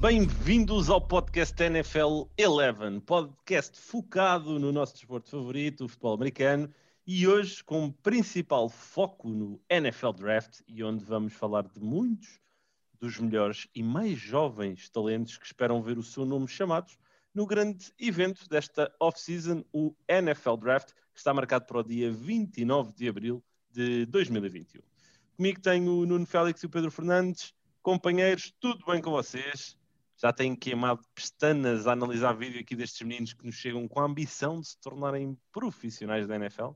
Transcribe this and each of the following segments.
Bem-vindos ao podcast NFL 11, podcast focado no nosso desporto favorito, o futebol americano, e hoje com principal foco no NFL Draft e onde vamos falar de muitos dos melhores e mais jovens talentos que esperam ver o seu nome chamados no grande evento desta off-season, o NFL Draft, que está marcado para o dia 29 de abril de 2021. Comigo tenho o Nuno Félix e o Pedro Fernandes. Companheiros, tudo bem com vocês? Já têm queimado pestanas a analisar vídeo aqui destes meninos que nos chegam com a ambição de se tornarem profissionais da NFL?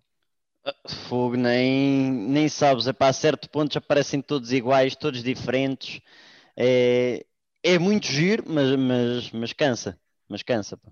Fogo, nem, nem sabes, é a certo ponto já parecem todos iguais, todos diferentes. É, é muito giro, mas, mas, mas cansa, mas cansa. Pá.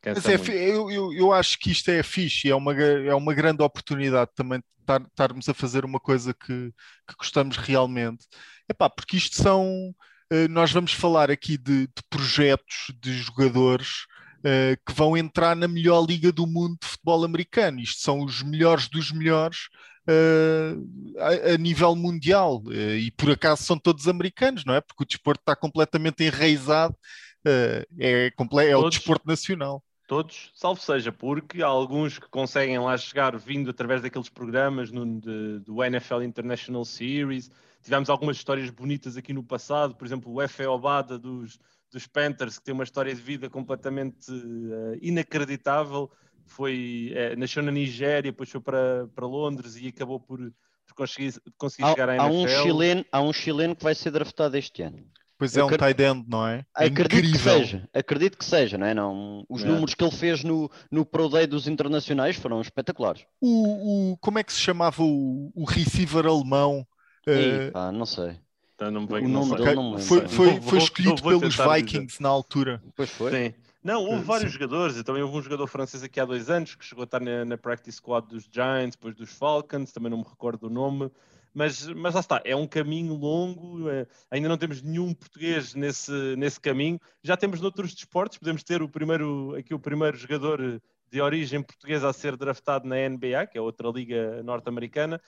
cansa mas é, eu, eu, eu, acho que isto é fixe, é uma, é uma grande oportunidade também estarmos a fazer uma coisa que, que gostamos realmente. Epá, porque isto são. Eh, nós vamos falar aqui de, de projetos de jogadores uh, que vão entrar na melhor liga do mundo de futebol americano. Isto são os melhores dos melhores uh, a, a, nível mundial. Uh, e por acaso são todos americanos, não é? Porque o desporto está completamente enraizado, é, é o desporto nacional todos, salvo seja, porque há alguns que conseguem lá chegar vindo através daqueles programas no, de, do NFL International Series. Tivemos algumas histórias bonitas aqui no passado, por exemplo, o Efe Obada dos, dos Panthers, que tem uma história de vida completamente uh, inacreditável. Foi, uh, nasceu na Nigéria, depois foi para, para Londres e acabou por, por conseguir, conseguir há, chegar à NFL. Há um, chileno, há um chileno que vai ser draftado este ano. Pois é, um tight end, não é? é acredito incrível. que seja, acredito que seja, não é? Não, os é. números que ele fez no, no Pro Day dos internacionais foram espetaculares. O, o como é que se chamava o, o receiver alemão? Ei, uh... pá, não sei. Então, não o nome dele não Foi, foi, foi escolhido vou, vou pelos Vikings dizer. na altura. Pois foi. Sim. Não, houve vários Sim. jogadores. Também houve um jogador francês aqui há dois anos que chegou a estar na, na practice squad dos Giants, depois dos Falcons, também não me recordo o nome. Mas, mas lá está, é um caminho longo, é, ainda não temos nenhum português nesse, nesse caminho. Já temos noutros desportos, podemos ter o primeiro, aqui o primeiro jogador de origem portuguesa a ser draftado na NBA, que é outra liga norte-americana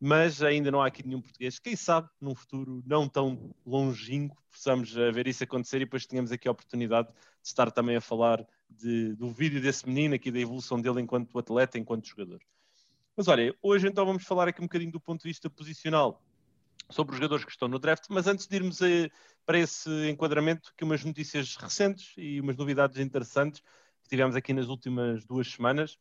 mas ainda não há aqui nenhum português. Quem sabe num futuro não tão longínquo possamos ver isso acontecer e depois tenhamos aqui a oportunidade de estar também a falar de, do vídeo desse menino aqui, da evolução dele enquanto atleta, enquanto jogador. Mas olha, hoje então vamos falar aqui um bocadinho do ponto de vista posicional sobre os jogadores que estão no draft, mas antes de irmos a, para esse enquadramento, que umas notícias recentes e umas novidades interessantes que tivemos aqui nas últimas duas semanas.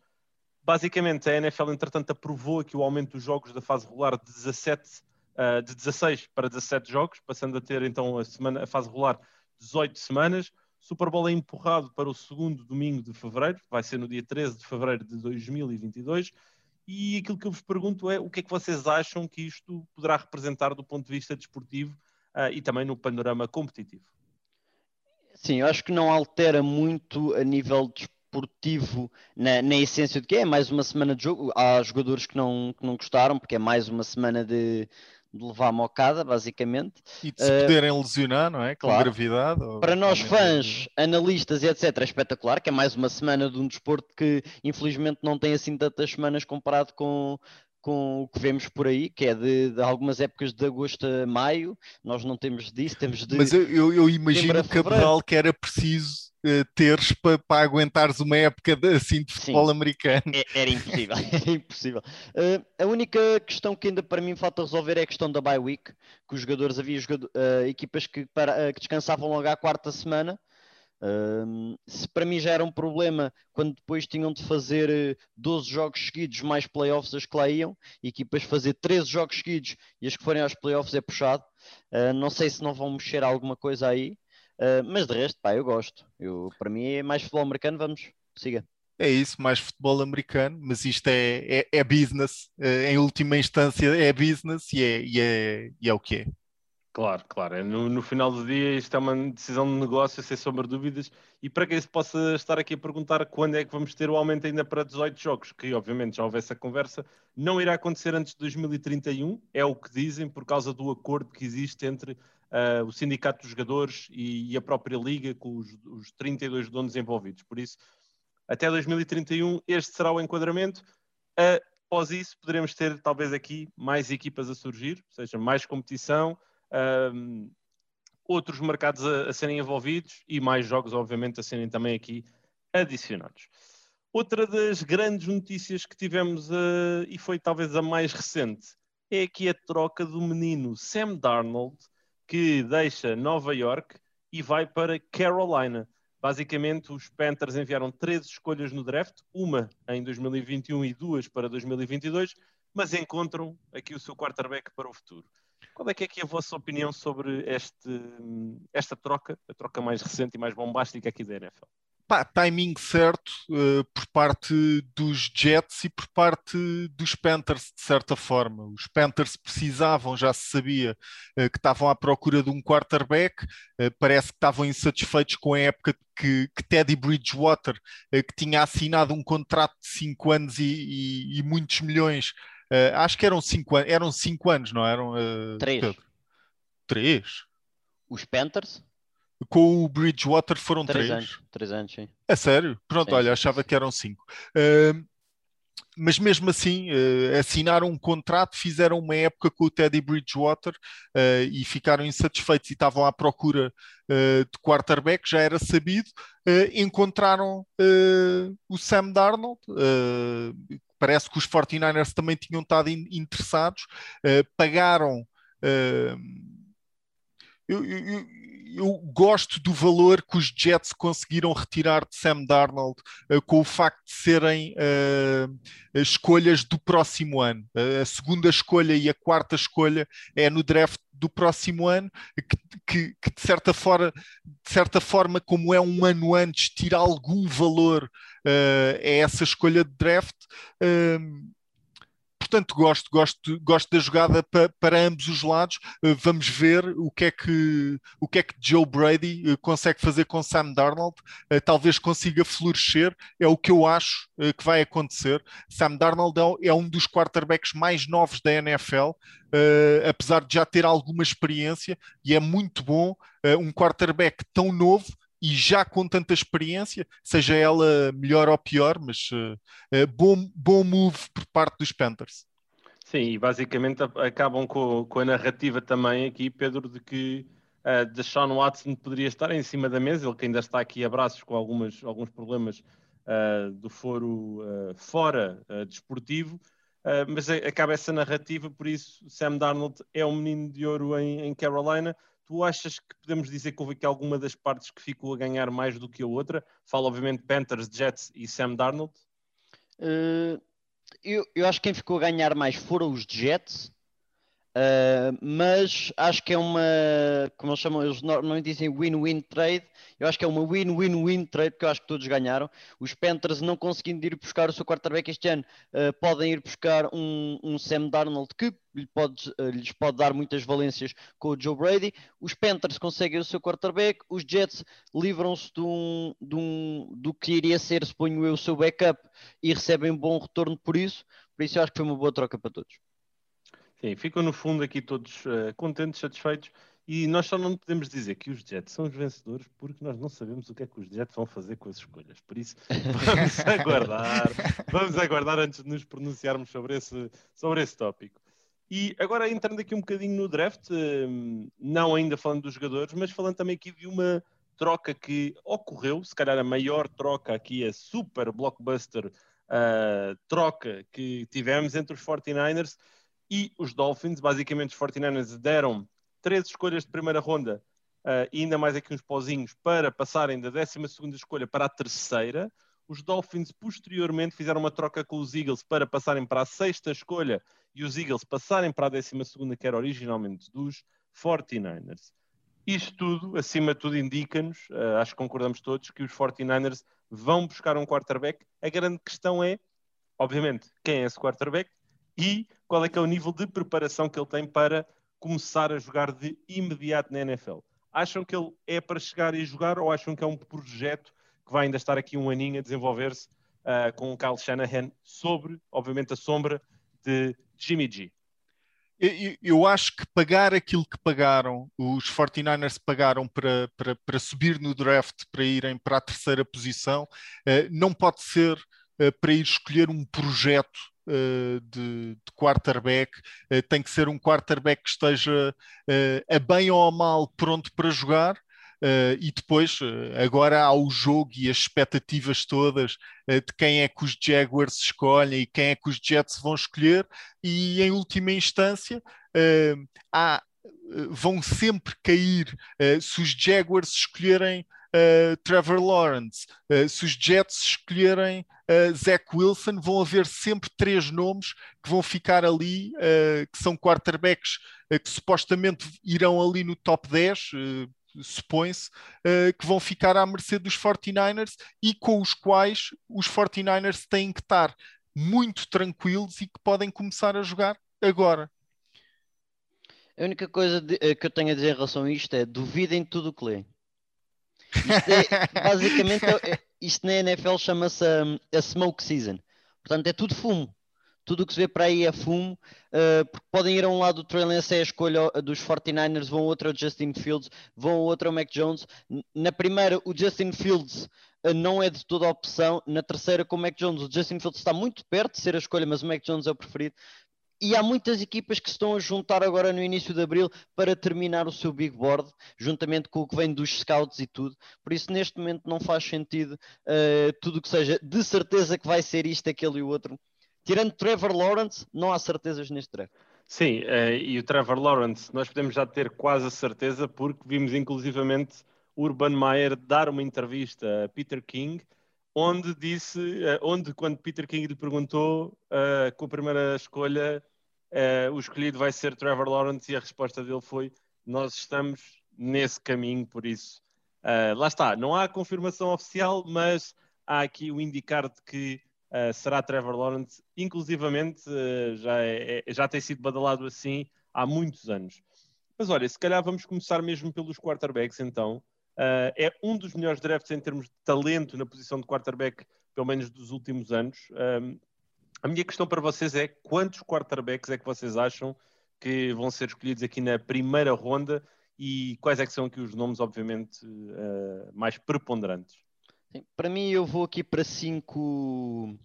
Basicamente, a NFL, entretanto, aprovou aqui o aumento dos jogos da fase regular de 17, uh, de 16 para 17 jogos, passando a ter então a, semana, a fase regular 18 semanas. Super Bowl é empurrado para o segundo domingo de fevereiro, vai ser no dia 13 de fevereiro de 2022. E aquilo que eu vos pergunto é o que é que vocês acham que isto poderá representar do ponto de vista desportivo uh, e também no panorama competitivo? Sim, eu acho que não altera muito a nível desportivo na, na, essência de que é mais uma semana de jogo. Há jogadores que não, que não gostaram, porque é mais uma semana de, de levar mocada, basicamente. E de se uh, poderem lesionar, não é? Com claro. gravidade. Para nós fãs, analistas e etc, é espetacular, que é mais uma semana de um desporto que infelizmente não tem assim tantas semanas comparado com, com o que vemos por aí, que é de, de, algumas épocas de agosto a maio, nós não temos disso, temos de. Mas eu, eu, eu imagino, Cabral, que era preciso teres para pa aguentares uma época de, assim de futebol Sim, americano. É, era impossível, era impossível. Uh, a única questão que ainda para mim falta resolver é a questão da bye week, que os jogadores, havia jogador, uh, equipas que, para, que descansavam logo à quarta semana. Uh, se para mim já era um problema quando depois tinham de fazer 12 jogos seguidos mais playoffs as que lá iam, equipas fazer 13 jogos seguidos e as que forem aos playoffs é puxado. Uh, não sei se não vão mexer alguma coisa aí, Uh, mas de resto, pá, eu gosto. Eu, para mim é mais futebol americano, vamos, siga. É isso, mais futebol americano, mas isto é, é, é business, uh, em última instância é business e é, e é, e é o que é. Claro, claro. É no, no, final do dia isto é uma decisão de negócio, sem sombra de dúvidas. E para quem se possa estar aqui a perguntar quando é que vamos ter o aumento ainda para 18 jogos, que obviamente já houve essa conversa, não irá acontecer antes de 2031, é o que dizem, por causa do acordo que existe entre o sindicato dos jogadores e, e, a própria liga com os, os 32 donos envolvidos. Por isso, Até 2031 este será o enquadramento. Após isso, poderemos ter talvez aqui mais equipas a surgir, ou seja, mais competição, um, outros mercados a, a, serem envolvidos e mais jogos, obviamente, a serem também aqui adicionados. Outra das grandes notícias que tivemos, uh, e foi talvez a mais recente, é aqui a troca do menino Sam Darnold, que deixa Nova York e vai para Carolina. Basicamente, os Panthers enviaram três escolhas no draft, uma em 2021 e duas para 2022, mas encontram aqui o seu quarterback para o futuro. Qual é que é aqui a vossa opinião sobre este, esta troca, a troca mais recente e mais bombástica aqui da NFL? Pá, timing certo uh, por parte dos Jets e por parte dos Panthers, de certa forma. Os Panthers precisavam, já se sabia, uh, que estavam à procura de um quarterback, uh, parece que estavam insatisfeitos com a época que, que Teddy Bridgewater, que tinha assinado um contrato de 5 anos e, e, e, muitos milhões, acho que eram 5 eram cinco anos, não eram? Três. Três? Os Panthers? Com o Bridgewater foram três. Três anos, três anos, sim. É sério? Pronto, sim. olha, achava que eram cinco. Uh, mas mesmo assim, uh, assinaram um contrato, fizeram uma época com o Teddy Bridgewater uh, e ficaram insatisfeitos e estavam à procura uh, de quarterback, já era sabido. encontraram o Sam Darnold. parece que os 49ers também tinham estado in interessados. pagaram. Eu, eu, eu gosto do valor que os Jets conseguiram retirar de Sam Darnold uh, com o facto de serem uh, escolhas do próximo ano. Uh, a segunda escolha e a quarta escolha é no draft do próximo ano, que, que, que de, certa forma, de certa forma, como é um ano antes, tira algum valor a essa escolha de draft portanto gosto, gosto, gosto da jogada para, para ambos os lados. Uh, vamos ver o que é que o que é que Joe Brady uh, consegue fazer com Sam Darnold. Uh, talvez consiga florescer. É o que eu acho que vai acontecer. Sam Darnold é, é, um dos quarterbacks mais novos da NFL, apesar de já ter alguma experiência e é muito bom um quarterback tão novo e já com tanta experiência, seja ela melhor ou pior, mas uh, bom, bom move por parte dos Panthers. Sim, e basicamente acabam com, com a narrativa também aqui, Pedro, de que uh, Deshaun Watson poderia estar em cima da mesa, ele que ainda está aqui a braços com algumas, alguns problemas uh, do foro uh, fora desportivo, mas acaba essa narrativa, por isso Sam Darnold é um menino de ouro em, em Carolina, tu achas que podemos dizer que houve aqui alguma das partes que ficou a ganhar mais do que a outra? Fala, obviamente, Panthers, Jets e Sam Darnold. Uh, eu, eu acho que quem ficou a ganhar mais foram os Jets, Uh, mas acho que é uma, como eles chamam, eles normalmente dizem win-win trade. Eu acho que é uma win-win-win trade, porque eu acho que todos ganharam. Os Panthers não conseguindo ir buscar o seu quarterback este ano, uh, podem ir buscar um, um Sam Darnold que lhe pode, uh, lhes pode dar muitas valências com o Joe Brady. Os Panthers conseguem o seu quarterback, os Jets livram-se de um, de um, do que iria ser, suponho eu, o seu backup e recebem um bom retorno por isso. Por isso eu acho que foi uma boa troca para todos. Sim, ficam no fundo aqui todos uh, contentes, satisfeitos. E nós só não podemos dizer que os Jets são os vencedores porque nós não sabemos o que é que os Jets vão fazer com as escolhas. Por isso, vamos aguardar, vamos aguardar antes de nos pronunciarmos sobre esse, sobre esse tópico. E agora entrando aqui um bocadinho no draft, eh, não ainda falando dos jogadores, mas falando também aqui de uma troca que ocorreu, se calhar a maior troca aqui, a super blockbuster uh, troca que tivemos entre os 49ers e os Dolphins. Basicamente, os 49ers deram três escolhas de primeira ronda uh, ainda mais aqui uns pozinhos para passarem da 12 escolha para a terceira. Os Dolphins posteriormente fizeram uma troca com os Eagles para passarem para a sexta escolha e os Eagles passarem para a 12, que era originalmente dos 49ers. Isto tudo, acima de tudo, indica-nos, uh, acho que concordamos todos, que os 49ers vão buscar um quarterback. A grande questão é, obviamente, quem é esse quarterback? E qual é que é o nível de preparação que ele tem para começar a jogar de imediato na NFL. Acham que ele é para chegar e jogar ou acham que é um projeto que vai ainda estar aqui um aninho a desenvolver-se uh, com o Kyle Shanahan sobre, obviamente, a sombra de Jimmy G? eu, acho que pagar aquilo que pagaram, os 49ers pagaram para, para, para subir no draft, para irem para a terceira posição, uh, não pode ser uh, para ir escolher um projeto de, de, quarterback, tem que ser um quarterback que esteja a bem ou a mal pronto para jogar. Uh, e depois, uh, agora há o jogo e as expectativas todas uh, de quem é que os Jaguars escolhem e quem é que os Jets vão escolher, e em última instância, há, vão sempre cair se os Jaguars escolherem. Trevor Lawrence, se os Jets escolherem Zach Wilson, vão haver sempre três nomes que vão ficar ali, que são quarterbacks que supostamente irão ali no top 10, supõe-se, uh, que vão ficar à mercê dos 49ers e com os quais os 49ers têm que estar muito tranquilos e que podem começar a jogar agora. A única coisa de, uh, que eu tenho a dizer em relação a isto é duvidem de tudo o que. Isto é, basicamente, é, é, isto na NFL chama-se a, a smoke season. Portanto, é tudo fumo tudo o que se vê para aí é fumo, uh, porque podem ir a um lado do Trey Lance é a escolha dos 49ers, vão outro ao Justin Fields, vão outro ao Mac Jones. Na primeira, o Justin Fields uh, não é de toda a opção. Na terceira, com o Mac Jones, o Justin Fields está muito perto de ser a escolha, mas o Mac Jones é o preferido. E há muitas equipas que se estão a juntar agora no início de abril para terminar o seu big board, juntamente com o que vem dos scouts e tudo. Por isso, neste momento, não faz sentido uh, tudo que seja de certeza que vai ser isto, aquele e o outro tirando Trevor Lawrence, não há certezas neste draft. Sim, uh, e o Trevor Lawrence, nós podemos já ter quase a certeza, porque vimos inclusivamente Urban Meyer dar uma entrevista a Peter King, onde disse, uh, onde quando Peter King lhe perguntou uh, com a primeira escolha, o escolhido vai ser Trevor Lawrence, e a resposta dele foi: Nós estamos nesse caminho, por isso. lá está, não há confirmação oficial, mas há aqui o indicar de que uh, será Trevor Lawrence, inclusivamente uh, já, é, é, já tem sido badalado assim há muitos anos. Mas olha, se calhar vamos começar mesmo pelos quarterbacks então. Uh, é um dos melhores drafts em termos de talento na posição de quarterback, pelo menos dos últimos anos. Um, a minha questão para vocês é quantos quarterbacks é que vocês acham que vão ser escolhidos aqui na primeira ronda e quais é que são aqui os nomes, obviamente, uh, mais preponderantes? Sim, para mim, eu vou aqui para cinco,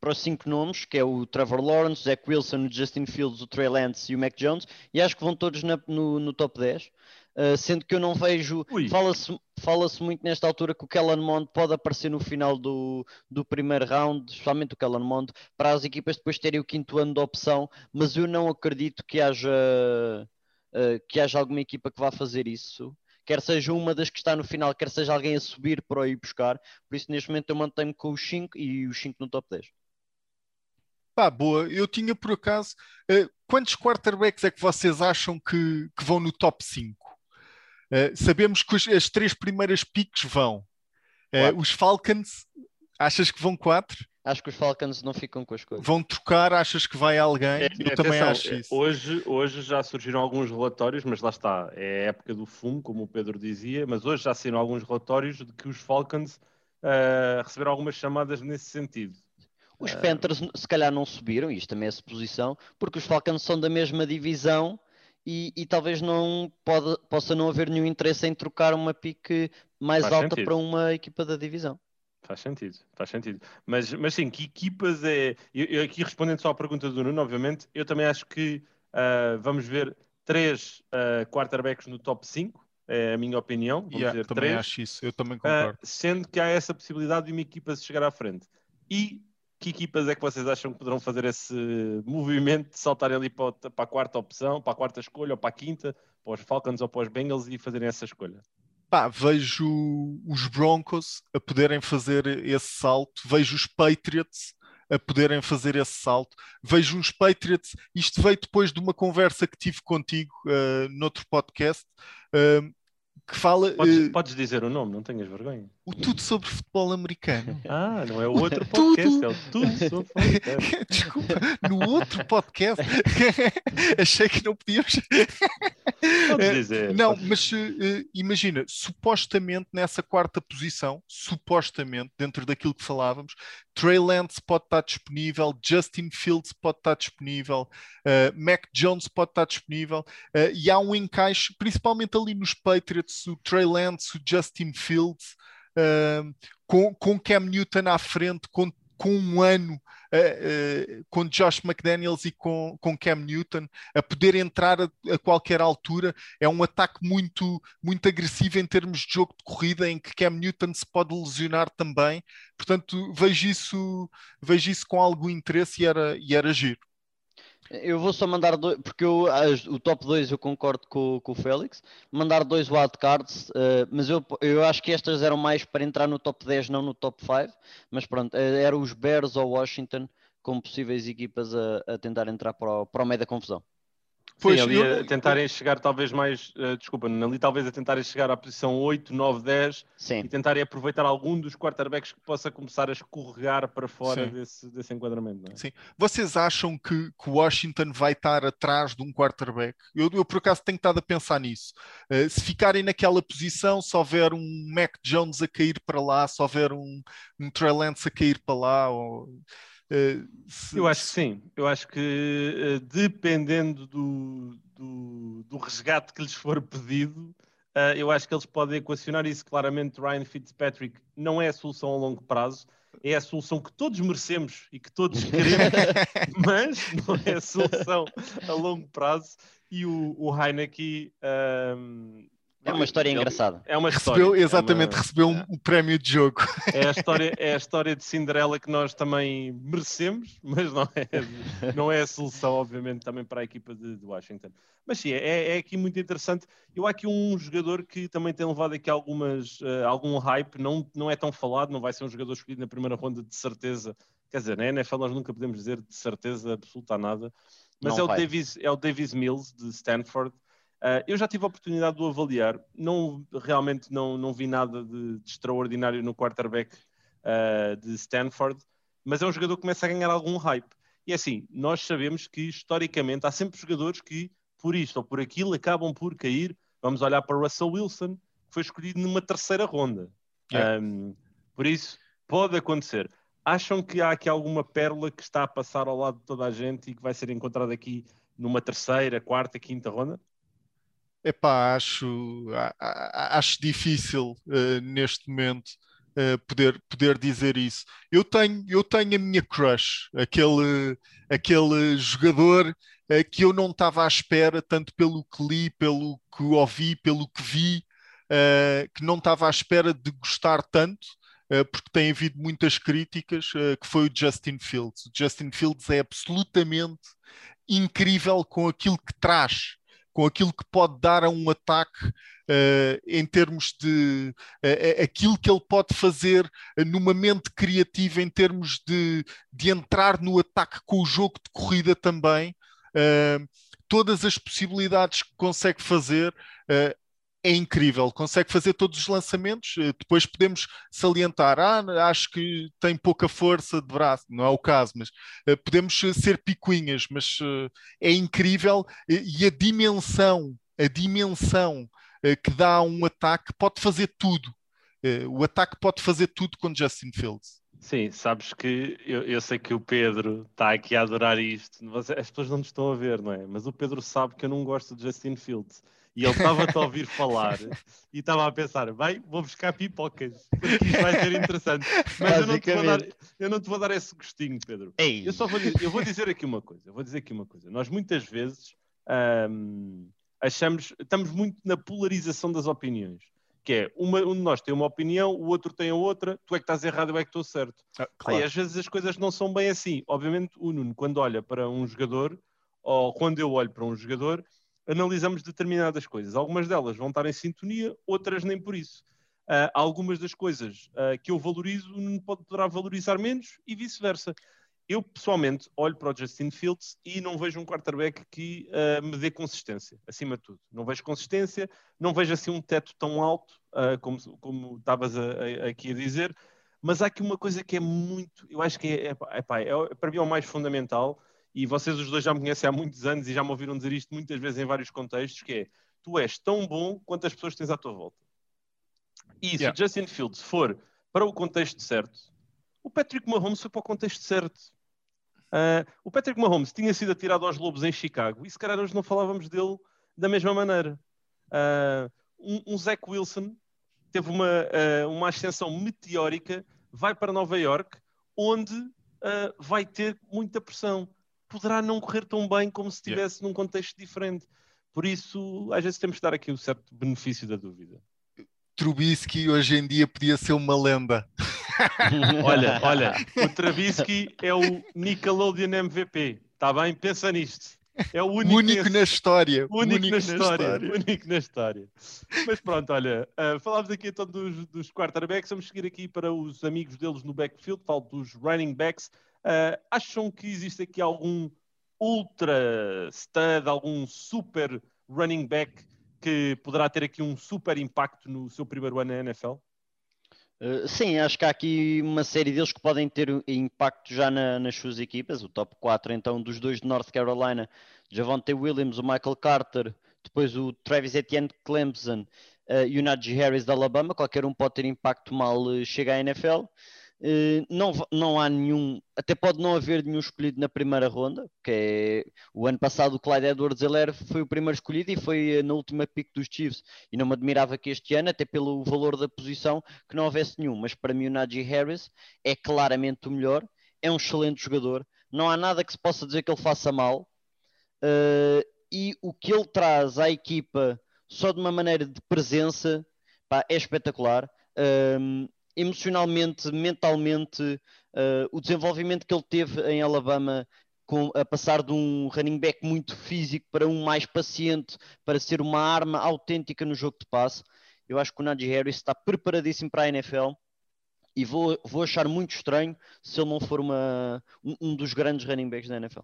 para os cinco nomes, que é o Trevor Lawrence, o Zach Wilson, o Justin Fields, o Trey Lance e o Mac Jones, e acho que vão todos na, no, no, top 10. Uh, ah, sendo que eu não vejo. Fala-se fala muito nesta altura que o Kellen Mond pode aparecer no final do, do primeiro round, especialmente o Kellen Mond, para as equipas depois terem o quinto ano de opção, mas eu não acredito que haja, uh, que haja alguma equipa que vá fazer isso quer seja uma das que está no final, quer seja alguém a subir para ir buscar. Por isso, neste momento, eu mantenho com os 5 e os 5 no top 10. Pá, boa. Eu tinha por acaso. Uh, quantos quarterbacks é que vocês acham que, que vão no top 5? Uh, eh, sabemos que os, as três primeiras piques vão. Uh, os Falcons, achas que vão 4? Acho que os Falcons não ficam com as coisas. Vão trocar, achas que vai alguém? É, eu atenção, também acho isso. Hoje, hoje já surgiram alguns relatórios, mas lá está, é a época do fumo, como o Pedro dizia, mas hoje já saíram alguns relatórios de que os Falcons uh, receberam algumas chamadas nesse sentido. Os. Panthers se calhar não subiram, isto também é suposição, porque os Falcons são da mesma divisão e, e talvez não pode, possa não haver nenhum interesse em trocar uma pique mais Faz alta sentido. para uma equipa da divisão. Faz sentido, faz sentido. Mas, mas sim, que equipas é. Eu, eu aqui respondendo só à pergunta do Nuno, obviamente, eu também acho que uh, vamos ver três uh, quarterbacks no top 5, é a minha opinião. Vamos yeah, ver também três, acho isso, eu também concordo. Uh, sendo que há essa possibilidade de uma equipa se chegar à frente. E que equipas é que vocês acham que poderão fazer esse movimento de saltarem ali para, para a quarta opção, para a quarta escolha, ou para a quinta, para os Falcons ou para os Bengals e fazerem essa escolha? pá, vejo os Broncos a poderem fazer esse salto, vejo os Patriots a poderem fazer esse salto, vejo uns Patriots. Isto veio depois de uma conversa que tive contigo uh, noutro podcast. Uh, que fala. Podes, uh, podes, dizer o nome, não tenhas vergonha. O Tudo sobre Futebol Americano. ah, não é o outro podcast, tudo... é o Tudo sobre Desculpa, no outro podcast achei que não podíamos. Podes dizer. Não, mas uh, imagina, supostamente nessa quarta posição, supostamente, dentro daquilo que falávamos, Trey Lance pode estar disponível, Justin Fields pode estar disponível, uh, Mac Jones pode estar disponível, uh, e há um encaixe, principalmente ali nos Patriots, o Trey Lance, o Justin Fields, com, com Cam Newton à frente, com com um ano uh, uh, com Josh McDaniels e com, com Cam Newton a poder entrar a, a, qualquer altura. É um ataque muito, muito agressivo em termos de jogo de corrida, em que Cam Newton se pode lesionar também. Portanto, vejo isso, vejo isso com algum interesse e era, e era giro. Eu vou só mandar dois, porque eu, o top 2 eu concordo com, com o Félix, mandar dois wildcards, uh, mas eu, eu acho que estas eram mais para entrar no top 10, não no top 5, mas pronto, uh, eram os Bears ou Washington como possíveis equipas a, a tentar entrar para o, para o meio da confusão. Pois, Sim, ali eu, a tentarem chegar talvez mais, uh, desculpa, ali talvez a tentarem chegar à posição 8, 9, 10 Sim. e tentarem aproveitar algum dos quarterbacks que possa começar a escorregar para fora desse, desse enquadramento. É? Sim. Vocês acham que, que Washington vai estar atrás de um quarterback? Eu, eu por acaso tenho estado a pensar nisso. Uh, se ficarem naquela posição, se houver um Mac Jones a cair para lá, se houver um, um Trey Lance a cair para lá, ou se... Eu acho que sim. Eu acho que uh, dependendo do, do, do, resgate que lhes for pedido, uh, eu acho que eles podem equacionar isso. Claramente, Ryan Fitzpatrick não é a solução a longo prazo. É a solução que todos merecemos e que todos queremos, mas não é a solução a longo prazo. E o, o Heineken é uma história ele, engraçada. É uma história. Recebeu, exatamente, é uma, recebeu um, um, prémio de jogo. É a, história, é a história de Cinderela que nós também merecemos, mas não é, não é a solução, obviamente, também para a equipa de, de Washington. Mas sim, é, é, aqui muito interessante. Eu há aqui um jogador que também tem levado aqui algumas, uh, algum hype, não, não é tão falado, não vai ser um jogador escolhido na primeira ronda de certeza. Quer dizer, na NFL nós nunca podemos dizer de certeza absoluta a nada. Mas é o, Davis, é o Davis Mills, de Stanford. Uh, eu já tive a oportunidade de o avaliar, não, realmente não, não vi nada de, de extraordinário no quarterback uh, de Stanford, mas é um jogador que começa a ganhar algum hype. E é assim, nós sabemos que historicamente há sempre jogadores que, por isto ou por aquilo, acabam por cair. Vamos olhar para Russell Wilson, que foi escolhido numa terceira ronda. Um, por isso, pode acontecer. Acham que há aqui alguma pérola que está a passar ao lado de toda a gente e que vai ser encontrada aqui numa terceira, quarta, quinta ronda? Epá, acho, acho difícil uh, neste momento uh, poder, poder dizer isso. Eu tenho, eu tenho a minha crush, aquele, aquele jogador uh, que eu não estava à espera, tanto pelo que li, pelo que ouvi, pelo que vi, que não estava à espera de gostar tanto. porque tem havido muitas críticas, que foi o Justin Fields. O Justin Fields é absolutamente incrível com aquilo que traz com aquilo que pode dar a um ataque uh, em termos de uh, aquilo que ele pode fazer numa mente criativa em termos de, de entrar no ataque com o jogo de corrida também. Uh, todas as possibilidades que consegue fazer é incrível, consegue fazer todos os lançamentos. Eh, depois podemos salientar, ah, acho que tem pouca força de braço, não é o caso, mas uh, podemos ser picuinhas, mas é incrível e a dimensão, a dimensão que dá um ataque pode fazer tudo. o ataque pode fazer tudo com Justin Fields. Sim, sabes que eu, eu, sei que o Pedro está aqui a adorar isto. As pessoas não nos estão a ver, não é? Mas o Pedro sabe que eu não gosto de Justin Fields. E ele estava-te a ouvir falar e estava a pensar, bem, vou buscar pipocas, porque isto vai ser interessante. Mas eu não, te vou dar, eu não te vou dar esse gostinho, Pedro. Ei. Eu só vou, eu vou dizer aqui uma coisa, eu vou dizer aqui uma coisa. Nós muitas vezes hum, achamos, estamos muito na polarização das opiniões. Que é, uma, um de nós tem uma opinião, o outro tem a outra, tu é que estás errado, eu é que estou certo. Ah, claro. Aí, às vezes as coisas não são bem assim. Obviamente, o Nuno, quando olha para um jogador, ou quando eu olho para um jogador, analisamos determinadas coisas. Algumas delas vão estar em sintonia, outras nem por isso. Uh, algumas das coisas uh, que eu valorizo não poderá valorizar menos e vice-versa. Eu, pessoalmente, olho para o Justin Fields e não vejo um quarterback que uh, me dê consistência, acima de tudo. Não vejo consistência, não vejo assim um teto tão alto, como, como estavas aqui a dizer, mas há aqui uma coisa que é muito, eu acho que é, é, é, é para mim é o mais fundamental, e vocês os dois já me conhecem há muitos anos e já me ouviram dizer isto muitas vezes em vários contextos, que é tu és tão bom quanto as pessoas que tens à tua volta. E se yeah. Justin Fields for para o contexto certo, o Patrick Mahomes foi para o contexto certo. Uh, o Patrick Mahomes tinha sido atirado aos lobos em Chicago e se calhar hoje não falávamos dele da mesma maneira. Uh, um, um Zach Wilson teve uma, uh, uma ascensão meteórica, vai para Nova York, onde vai ter muita pressão. Poderá não correr tão bem como se estivesse yeah. num contexto diferente. Por isso, às vezes temos de dar aqui o certo benefício da dúvida. Trubisky hoje em dia podia ser uma lenda. olha, olha, o Trubisky é o Nickelodeon MVP. Está bem? Pensa nisto. É o único, único na história. Único, único na, história. história. Único na história. Mas pronto, olha, uh, falámos aqui então dos, dos quarterbacks. Vamos seguir aqui para os amigos deles no backfield. Falo dos running backs. Uh, acham que existe aqui algum ultra stud, algum super running back que poderá ter aqui um super impacto no seu primeiro ano na NFL? Uh, sim, acho que há aqui uma série deles que podem ter impacto já na, nas suas equipas. O top 4, então, dos dois de North Carolina, Javonte Williams, o Michael Carter, depois o Travis Etienne Clemson uh, e o Najee Harris da Alabama. Qualquer um pode ter impacto mal uh, chega à NFL. Eh, não, não há nenhum, até pode não haver nenhum escolhido na primeira ronda, que é o ano passado o Clyde Edwards Heller foi o primeiro escolhido e foi eh, na última pick dos Chiefs. E não me admirava que este ano, até pelo valor da posição, que não houvesse nenhum. Mas para mim o Najee Harris é claramente o melhor, é um excelente jogador, não há nada que se possa dizer que ele faça mal. Uh, e o que ele traz à equipa só de uma maneira de presença pá, é espetacular. Um, emocionalmente, mentalmente, uh, o desenvolvimento que ele teve em Alabama com, a passar de um running back muito físico para um mais paciente, para ser uma arma autêntica no jogo de passe. Eu acho que o Najee Harris está preparadíssimo para a NFL e vou, vou achar muito estranho se ele não for uma, um, um dos grandes running backs da NFL.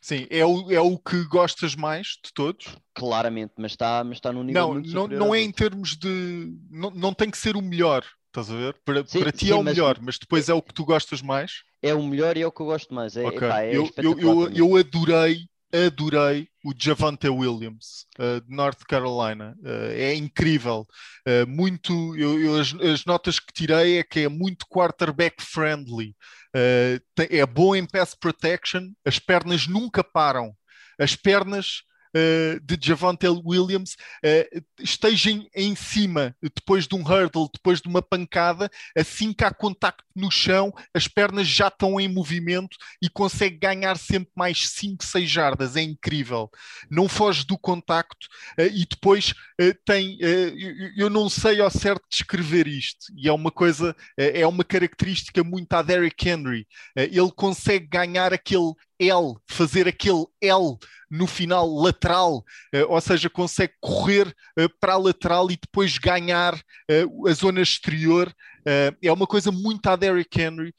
Sim, é o, é o que gostas mais de todos? Claramente, mas está, mas está num nível não, muito não, não é em termos de. Não, não tem que ser o melhor, Estás a ver? Para, sim, para ti sim, é o mas... melhor, mas depois é o que tu gostas mais. É o melhor e é o que eu gosto mais. É, okay. epá, é eu, eu, eu, eu, adorei, adorei o Javante Williams uh, de North Carolina. Uh, é incrível. Uh, muito. Eu, as, as, notas que tirei é que é muito quarterback friendly. Tem, é bom em pass protection. As pernas nunca param. As pernas uh, de Javante Williams uh, esteja em, em, cima depois de um hurdle, depois de uma pancada, assim que há contacto no chão, as pernas já estão em movimento e consegue ganhar sempre mais 5, 6 jardas. É incrível. Não foge do contacto uh, e depois tem. Eu, eu, não sei ao certo descrever isto, e é uma coisa, é uma característica muito a Derrick Henry. ele consegue ganhar aquele L, fazer aquele L no final lateral, eh, ou seja, consegue correr eh, para a lateral e depois ganhar eh, a zona exterior. é uma coisa muito a Derrick Henry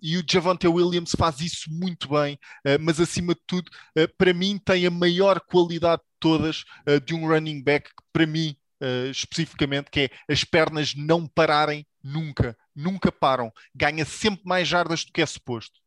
e o Javante Williams faz isso muito bem, mas acima de tudo, para mim, tem a maior qualidade de todas de um running back, que para mim Uh, especificamente, que é as pernas não pararem nunca, nunca param, ganha sempre mais jardas do que é suposto.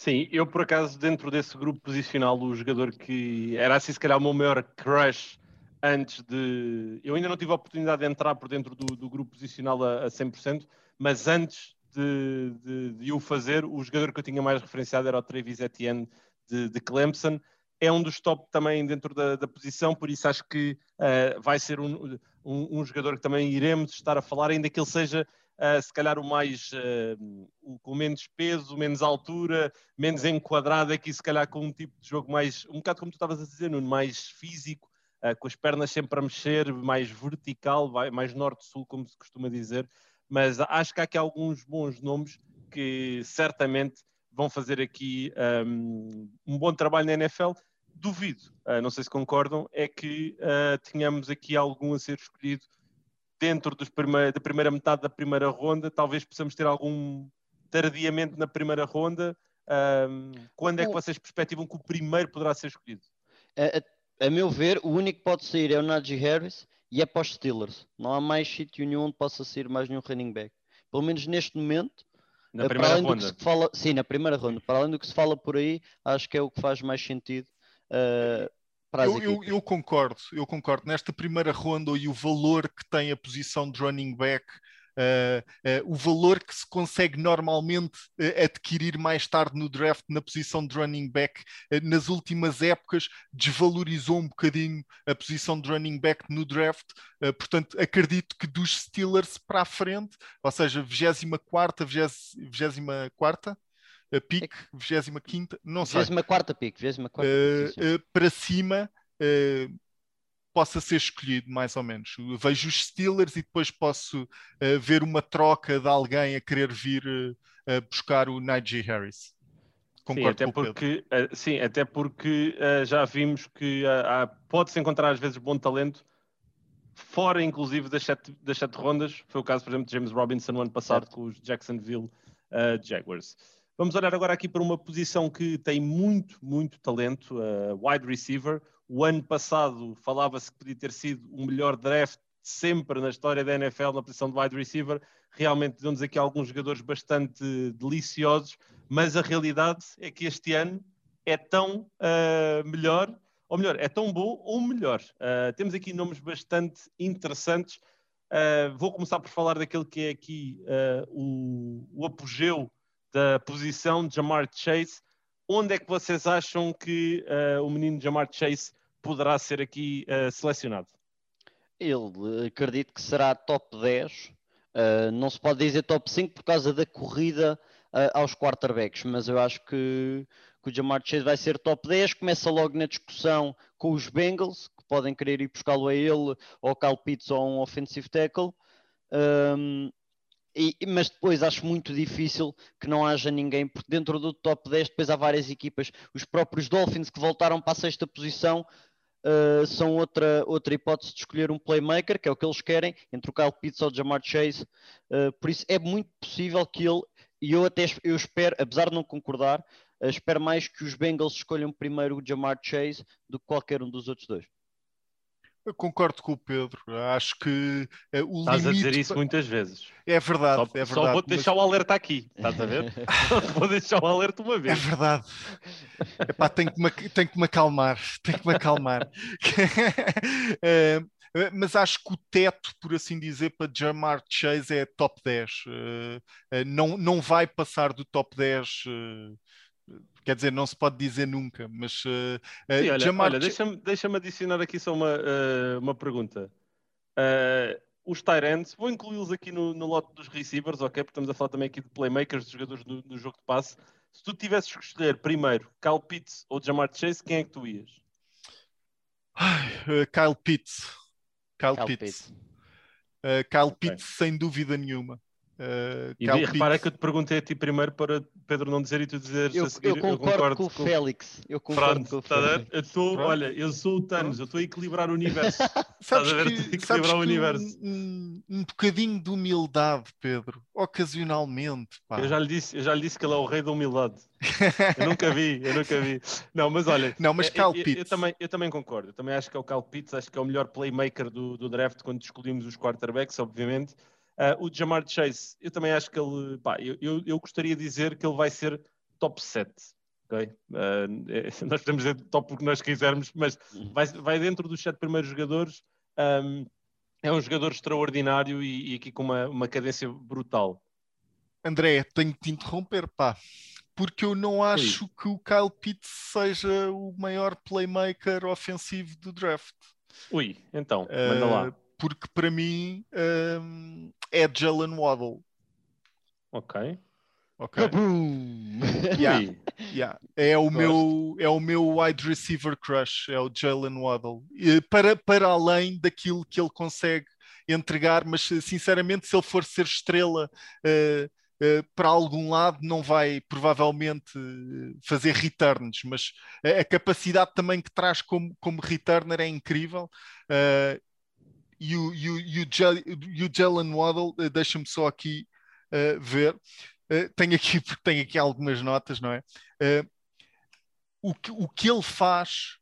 Sim, eu por acaso, dentro desse grupo posicional, o jogador que era assim, se calhar, o meu maior crush antes de. Eu ainda não tive a oportunidade de entrar por dentro do, do grupo posicional a, a 100%, mas antes de, de, de, o fazer, o jogador que eu tinha mais referenciado era o Travis Etienne de, de Clemson. É um dos top também dentro da, da posição, por isso acho que uh, vai ser um, um, um, jogador que também iremos estar a falar, ainda que ele seja uh, se calhar o mais uh, com menos peso, menos altura, menos enquadrado, aqui se calhar com um tipo de jogo mais, um bocado como tu estavas a dizer, Nuno, mais físico, uh, com as pernas sempre a mexer, mais vertical, mais norte-sul, como se costuma dizer. Mas acho que há aqui alguns bons nomes que certamente vão fazer aqui um, um bom trabalho na NFL. Duvido, não sei se concordam, é que uh, tenhamos aqui algum a ser escolhido dentro da primeira metade da primeira ronda, talvez possamos ter algum tardiamente na primeira ronda. Um, quando é que vocês perspectivam que o primeiro poderá ser escolhido? A, a, a, meu ver, o único que pode sair é o Najee Harris e é para os Steelers. Não há mais sítio nenhum onde possa sair mais nenhum running back. Pelo menos neste momento. Na eh, primeira ronda. Fala, sim, na primeira ronda. Para além do que se fala por aí, acho que é o que faz mais sentido. Uh, eu, eu, eu, concordo, eu concordo. Nesta primeira ronda e o valor que tem a posição de running back, uh, uh, o valor que se consegue normalmente uh, adquirir mais tarde no draft na posição de running back, nas últimas épocas desvalorizou um bocadinho a posição de running back no draft. portanto, acredito que dos Steelers para a frente, ou seja, 24, 24 a pique, 25 não sei. 24 pique, 24 uh, uh, para cima uh, possa ser escolhido, mais ou menos. Vejo os Steelers e depois posso uh, ver uma troca de alguém a querer vir uh, buscar o Najee Harris. Concordo sim, até porque, uh, sim, até porque já vimos que pode-se encontrar às vezes bom talento fora inclusive das sete, das sete rondas. Foi o caso, por exemplo, de James Robinson no ano passado certo. com os Jacksonville Jaguars. Vamos olhar agora aqui para uma posição que tem muito, muito talento, uh, wide receiver. O ano passado falava-se que podia ter sido o melhor draft sempre na história da NFL na posição de wide receiver. Realmente deu-nos aqui alguns jogadores bastante deliciosos, mas a realidade é que este ano é tão uh, melhor, ou melhor, é tão bom ou melhor. Uh, temos aqui nomes bastante interessantes. Uh, vou começar por falar daquele que é aqui o, o apogeu da posição de Jamar Chase. Onde é que vocês acham que uh, o menino Jamar Chase poderá ser aqui uh, selecionado? Ele acredito que será top 10. Uh, eh, não se pode dizer top 5 por causa da corrida aos quarterbacks, mas eu acho que, que o Jamar Chase vai ser top 10. Começa logo na discussão com os Bengals, que podem querer ir buscá-lo a ele, ou Cal Pitts ou um offensive tackle. Um, ehm, e, mas depois acho muito difícil que não haja ninguém, porque dentro do top 10 depois há várias equipas, os próprios Dolphins que voltaram para a sexta posição uh, são outra, outra hipótese de escolher um playmaker, que é o que eles querem, entre o Kyle Pitts ou o Jamar Chase, uh, por isso é muito possível que ele, e eu até eu espero, apesar de não concordar, uh, espero mais que os Bengals escolham primeiro o Jamar Chase do que qualquer um dos outros dois. Eu concordo com o Pedro. Acho que uh, o Estás limite... a dizer isso muitas vezes. É verdade, só, é verdade. Só vou deixar mas... o alerta aqui, estás a ver? vou deixar o alerta uma vez. É verdade. Epá, tenho, que me, tenho que me acalmar. Tenho que me acalmar. uh, mas acho que o teto, por assim dizer, para Jamar Chase é top 10. Uh, uh, não, não vai passar do top 10 quer dizer, não se pode dizer nunca, mas uh, Sim, olha, Jamar... olha deixa-me deixa adicionar aqui só uma, uh, uma pergunta. Uh, os Tyrants, vou incluí-los aqui no, no lote dos receivers, ok? Porque estamos a falar também aqui de playmakers, de jogadores no, no jogo de passe. Se tu tivesses que escolher primeiro Kyle Pitts ou Jamar Chase, quem é que tu ias? Kyle Pitts. Kyle, Kyle Pitts. Pitts. Kyle okay. Pitts, sem dúvida nenhuma. Uh, e vi, repara que eu te perguntei a ti primeiro para Pedro não dizer e tu dizeres eu, a seguir. Eu concordo, eu concordo com, com o Félix. Eu concordo Pronto, com o tá Félix. Eu tô, olha, eu sou o Thanos, eu estou a equilibrar o universo. sabes a ver? Que, equilibrar o universo. Um, um, bocadinho de humildade, Pedro, ocasionalmente. Pá. Eu, já lhe disse, eu já lhe disse que ele é o rei da humildade. eu nunca vi, eu nunca vi. Não, mas olha, não, mas eu, eu, eu, também, eu também concordo. Eu também acho que é o Cal Pitts, acho que é o melhor playmaker do, do draft quando escolhemos os quarterbacks, obviamente. Uh, o Jamar Chase, eu também acho que ele, pá, eu, eu, eu, gostaria de dizer que ele vai ser top 7. Okay? Uh, nós podemos dizer top o que nós quisermos, mas uhum. vai, vai dentro dos sete primeiros jogadores. Um, é um jogador extraordinário e, e aqui com uma, uma cadência brutal. André, tenho que te interromper, pá, porque eu não acho Sim. que o Kyle Pitts seja o maior playmaker ofensivo do draft. Ui, então, manda uh, lá porque para mim um, é Jalen Waddle. Ok. Ok. yeah, yeah. É, o meu, é o meu wide receiver crush, é o Jalen Waddle. Para, para além daquilo que ele consegue entregar, mas sinceramente, se ele for ser estrela uh, uh, para algum lado, não vai provavelmente fazer returns, mas a, a capacidade também que traz como, como returner é incrível. Uh, e o, e o, e o, Jalen Waddle, uh, deixa-me só aqui uh, ver, uh, tenho, aqui, tenho aqui algumas notas, não é? o, que, o que ele faz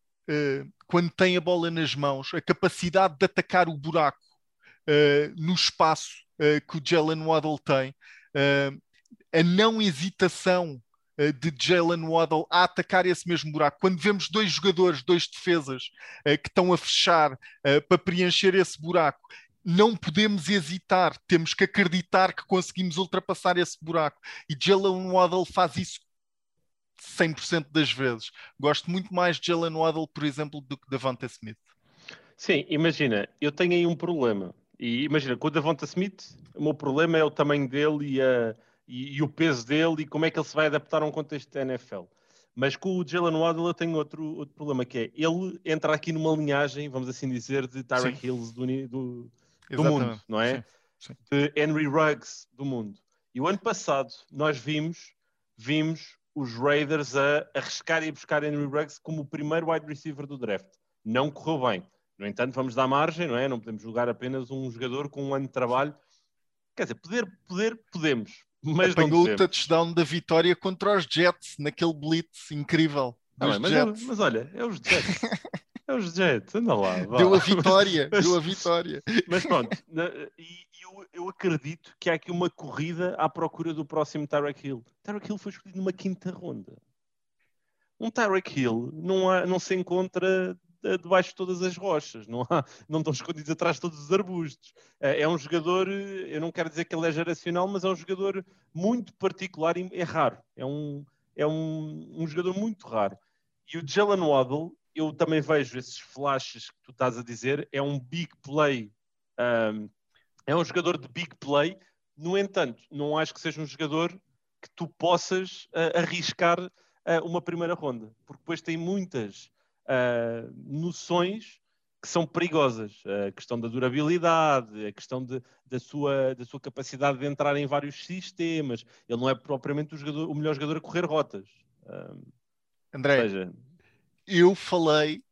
quando tem a bola nas mãos, a capacidade de atacar o buraco no espaço que o Jalen Waddle tem, a não hesitação uh, de Jalen Waddle a atacar esse mesmo buraco. Quando vemos dois jogadores, dois defesas uh, que estão a fechar para preencher esse buraco, não podemos hesitar, temos que acreditar que conseguimos ultrapassar esse buraco. E Jalen Waddle faz isso 100% das vezes. Gosto muito mais de Jalen Waddle, por exemplo, do que Davante Smith. Sim, imagina, eu tenho aí um problema. E imagina, com o Davante Smith, o meu problema é o tamanho dele e, a, e, e, o peso dele e como é que ele se vai adaptar a um contexto da NFL. Mas com o Jalen Waddle eu tenho outro, outro problema, que é ele entra aqui numa linhagem, vamos assim dizer, de Tyreek Hills do, do, do mundo, não é? Sim, sim. De Henry Ruggs do mundo. E o ano passado nós vimos, vimos os Raiders a arriscar e buscar Henry Ruggs como o primeiro wide receiver do draft. Não correu bem. No entanto, vamos dar margem, não é? Não podemos julgar apenas um jogador com um ano de trabalho. Quer dizer, poder, poder, podemos. Mas Apanhou o touchdown da vitória contra os Jets naquele blitz incrível. Ah, mas, Jets. mas olha, é os Jets. É os Jets, anda lá. Vá. Deu a vitória, deu a vitória. Mas pronto, e eu, eu, acredito que há aqui uma corrida à procura do próximo Tyreek Hill. Tyreek Hill foi escolhido numa quinta ronda. Um Tyreek Hill não, há, não se encontra debaixo de todas as rochas, não, há, não estão escondidos atrás de todos os arbustos. É, é um jogador, eu não quero dizer que ele é geracional, mas é um jogador muito particular e é raro. É um, é um, um jogador muito raro. E o Jalen Waddle, eu também vejo esses flashes que tu estás a dizer, é um big play, um, é um jogador de big play, no entanto, não acho que seja um jogador que tu possas uh, arriscar uh, uma primeira ronda, porque depois tem muitas uh, noções que são perigosas. A questão da durabilidade, a questão de, da, sua, da sua capacidade de entrar em vários sistemas. Ele não é propriamente o, jogador, o melhor jogador a correr rotas. Uh, André, seja... eu falei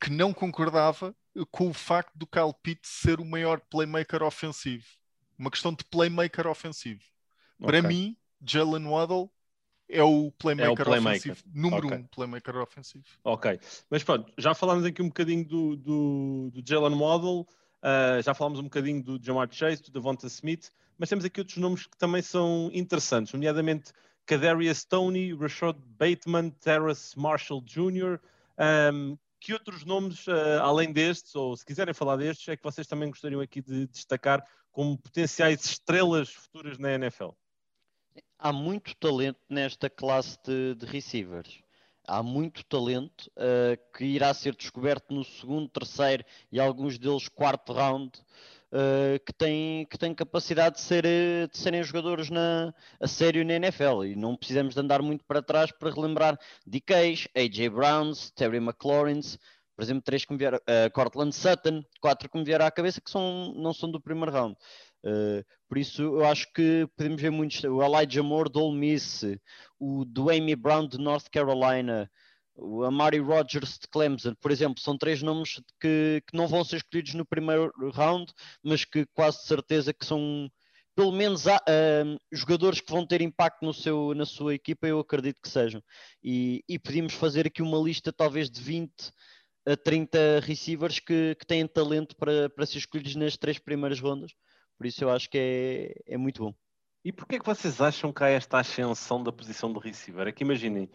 que não concordava com o facto do Kyle Pitts ser o maior playmaker ofensivo. Uma questão de playmaker ofensivo. Okay. Para mim, Jalen Waddle é o playmaker, é o playmaker. ofensivo. Número okay. um playmaker ofensivo. Ok. Mas pronto, já falámos aqui um bocadinho do, do, do Jalen Waddle, uh, já falámos um bocadinho do Jamar Chase, do Devonta Smith, mas temos aqui outros nomes que também são interessantes, nomeadamente Kadarius Stoney, Rashad Bateman, Terrace Marshall Jr., um, que outros nomes, uh, além destes, ou se quiserem falar destes, é que vocês também gostariam aqui de destacar como potenciais estrelas futuras na NFL? Há muito talento nesta classe de, de receivers. Há muito talento uh, que irá ser descoberto no segundo, terceiro e alguns deles quarto round, uh, que, têm, que capacidade de, ser, de serem jogadores na, a sério na NFL. E não precisamos de andar muito para trás para relembrar DKs, AJ Browns, Terry McLaurins, por exemplo, três que me vieram, uh, Cortland Sutton, quatro que me vieram à cabeça que são, não são do primeiro round. Uh, por isso, eu acho que podemos ver muitos. O Elijah Moore de Ole Miss, o Dwayne Brown de North Carolina, o Amari Rogers de Clemson, por exemplo, são três nomes que, que não vão ser escolhidos no primeiro round, mas que quase certeza que são pelo menos há, uh, jogadores que vão ter impacto no seu, na sua equipa, eu acredito que sejam. E, e podíamos fazer aqui uma lista talvez de 20 a 30 receivers que, que têm talento para, para ser escolhidos nas três primeiras rondas. Por isso eu acho que é, é muito bom. E porquê é que vocês acham que há esta ascensão da posição de receiver? É que imaginem,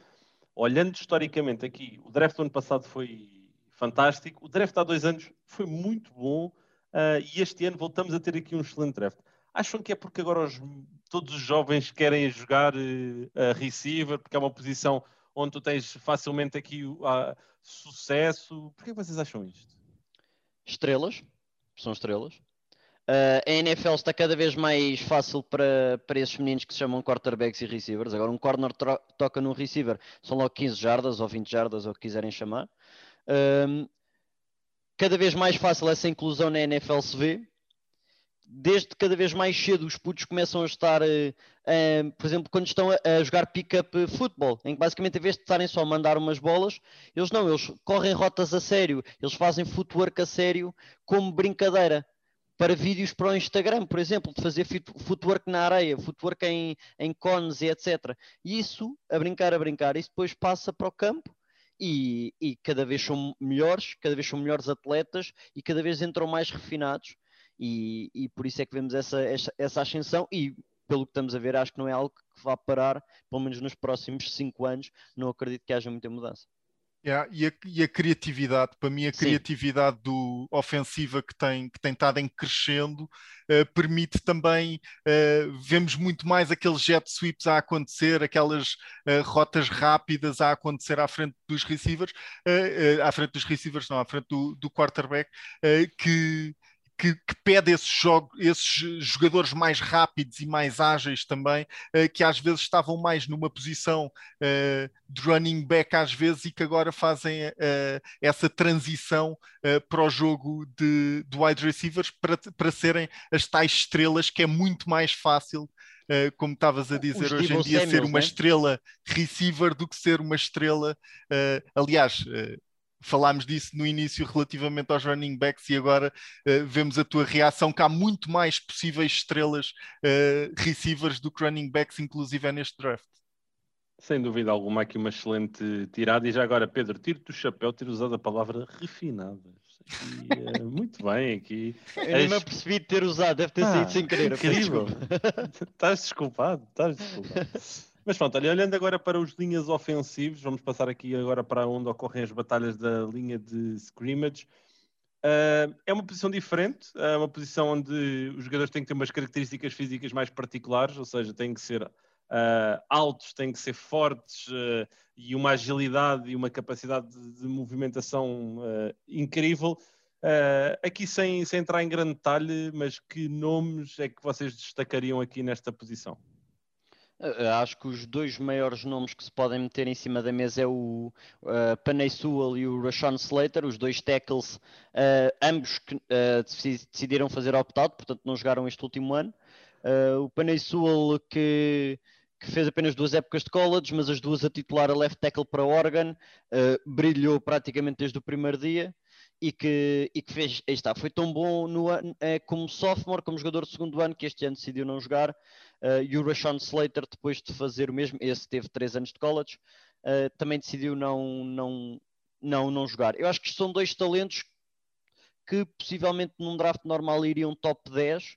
olhando historicamente aqui, o draft do ano passado foi fantástico, o draft há dois anos foi muito bom uh, e este ano voltamos a ter aqui um excelente draft. Acham que é porque agora os, todos os jovens querem jogar uh, receiver, porque é uma posição onde tu tens facilmente aqui uh, sucesso? Porquê que vocês acham isto? Estrelas, são estrelas. Uh, a NFL está cada vez mais fácil para, para esses meninos que se chamam quarterbacks e receivers. Agora, um corner toca num receiver, são logo 15 jardas ou 20 jardas, ou o que quiserem chamar. Uh, cada vez mais fácil essa inclusão na NFL se vê. Desde cada vez mais cedo os putos começam a estar, uh, por exemplo, quando estão a, a jogar pick-up futebol, em que basicamente, em vez de estarem só a mandar umas bolas, eles não, eles correm rotas a sério, eles fazem footwork a sério como brincadeira para vídeos para o Instagram, por exemplo, de fazer footwork na areia, footwork em, em cones e etc. E isso, a brincar, a brincar, isso depois passa para o campo e, e, cada vez são melhores, cada vez são melhores atletas e cada vez entram mais refinados. E, e por isso é que vemos essa, essa, essa ascensão. E pelo que estamos a ver, acho que não é algo que vá parar, pelo menos nos próximos cinco anos, não acredito que haja muita mudança. Yeah, e, a, e, a, criatividade, para mim a criatividade Sim. do ofensiva que tem, que tem estado em crescendo uh, permite também, uh, vemos muito mais aqueles jet sweeps a acontecer, aquelas uh, rotas rápidas a acontecer à frente dos receivers, à frente dos receivers, não, à frente do, do quarterback, que que, que pede esses, jogo, esses, jogadores mais rápidos e mais ágeis também, uh, que às vezes estavam mais numa posição uh, de running back às vezes e que agora fazem uh, essa transição para o jogo de, de wide receivers para, para serem as tais estrelas que é muito mais fácil como estavas a dizer Os hoje em dia, Samuels, ser uma né? estrela receiver do que ser uma estrela. Uh, aliás, uh, falámos disso no início relativamente aos running backs e agora uh, vemos a tua reação que há muito mais possíveis estrelas uh, receivers do que running backs, inclusive é neste draft. Sem dúvida alguma, aqui uma excelente tirada. E já agora, Pedro, tiro-te o chapéu, ter usado a palavra refinadas. Aqui, uh, muito bem, aqui. Eu nem me apercebi de ter usado, deve ter ah, saído sem querer. Incrível. estás desculpado, estás desculpado. Mas pronto, olhando agora para os linhas ofensivos, vamos passar aqui agora para onde ocorrem as batalhas da linha de scrimmage. Uh, é uma posição diferente, é uma posição onde os jogadores têm que ter umas características físicas mais particulares, ou seja, têm que ser uh, altos, têm que ser fortes uh, e uma agilidade e uma capacidade de, de movimentação incrível. aqui sem, sem entrar em grande detalhe, mas que nomes é que vocês destacariam aqui nesta posição? Eh, acho que os dois maiores nomes que se podem meter em cima da mesa é o uh, Panay Sewell e o Rashawn Slater, os dois tackles, uh, ambos que uh, decidiram fazer opt-out, portanto não jogaram este último ano. Uh, o Panay Sewell que, que, fez apenas duas épocas de college, mas as duas a titular a left tackle para Oregon, brilhou praticamente desde o primeiro dia e que, e que fez, aí está, foi tão bom no, como sophomore, como jogador de segundo ano, que este ano decidiu não jogar. Uh, e o Rashawn Slater, depois de fazer o mesmo, esse teve três anos de college, uh, também decidiu não, não, não, não jogar. Eu acho que são dois talentos que possivelmente num draft normal iriam top 10,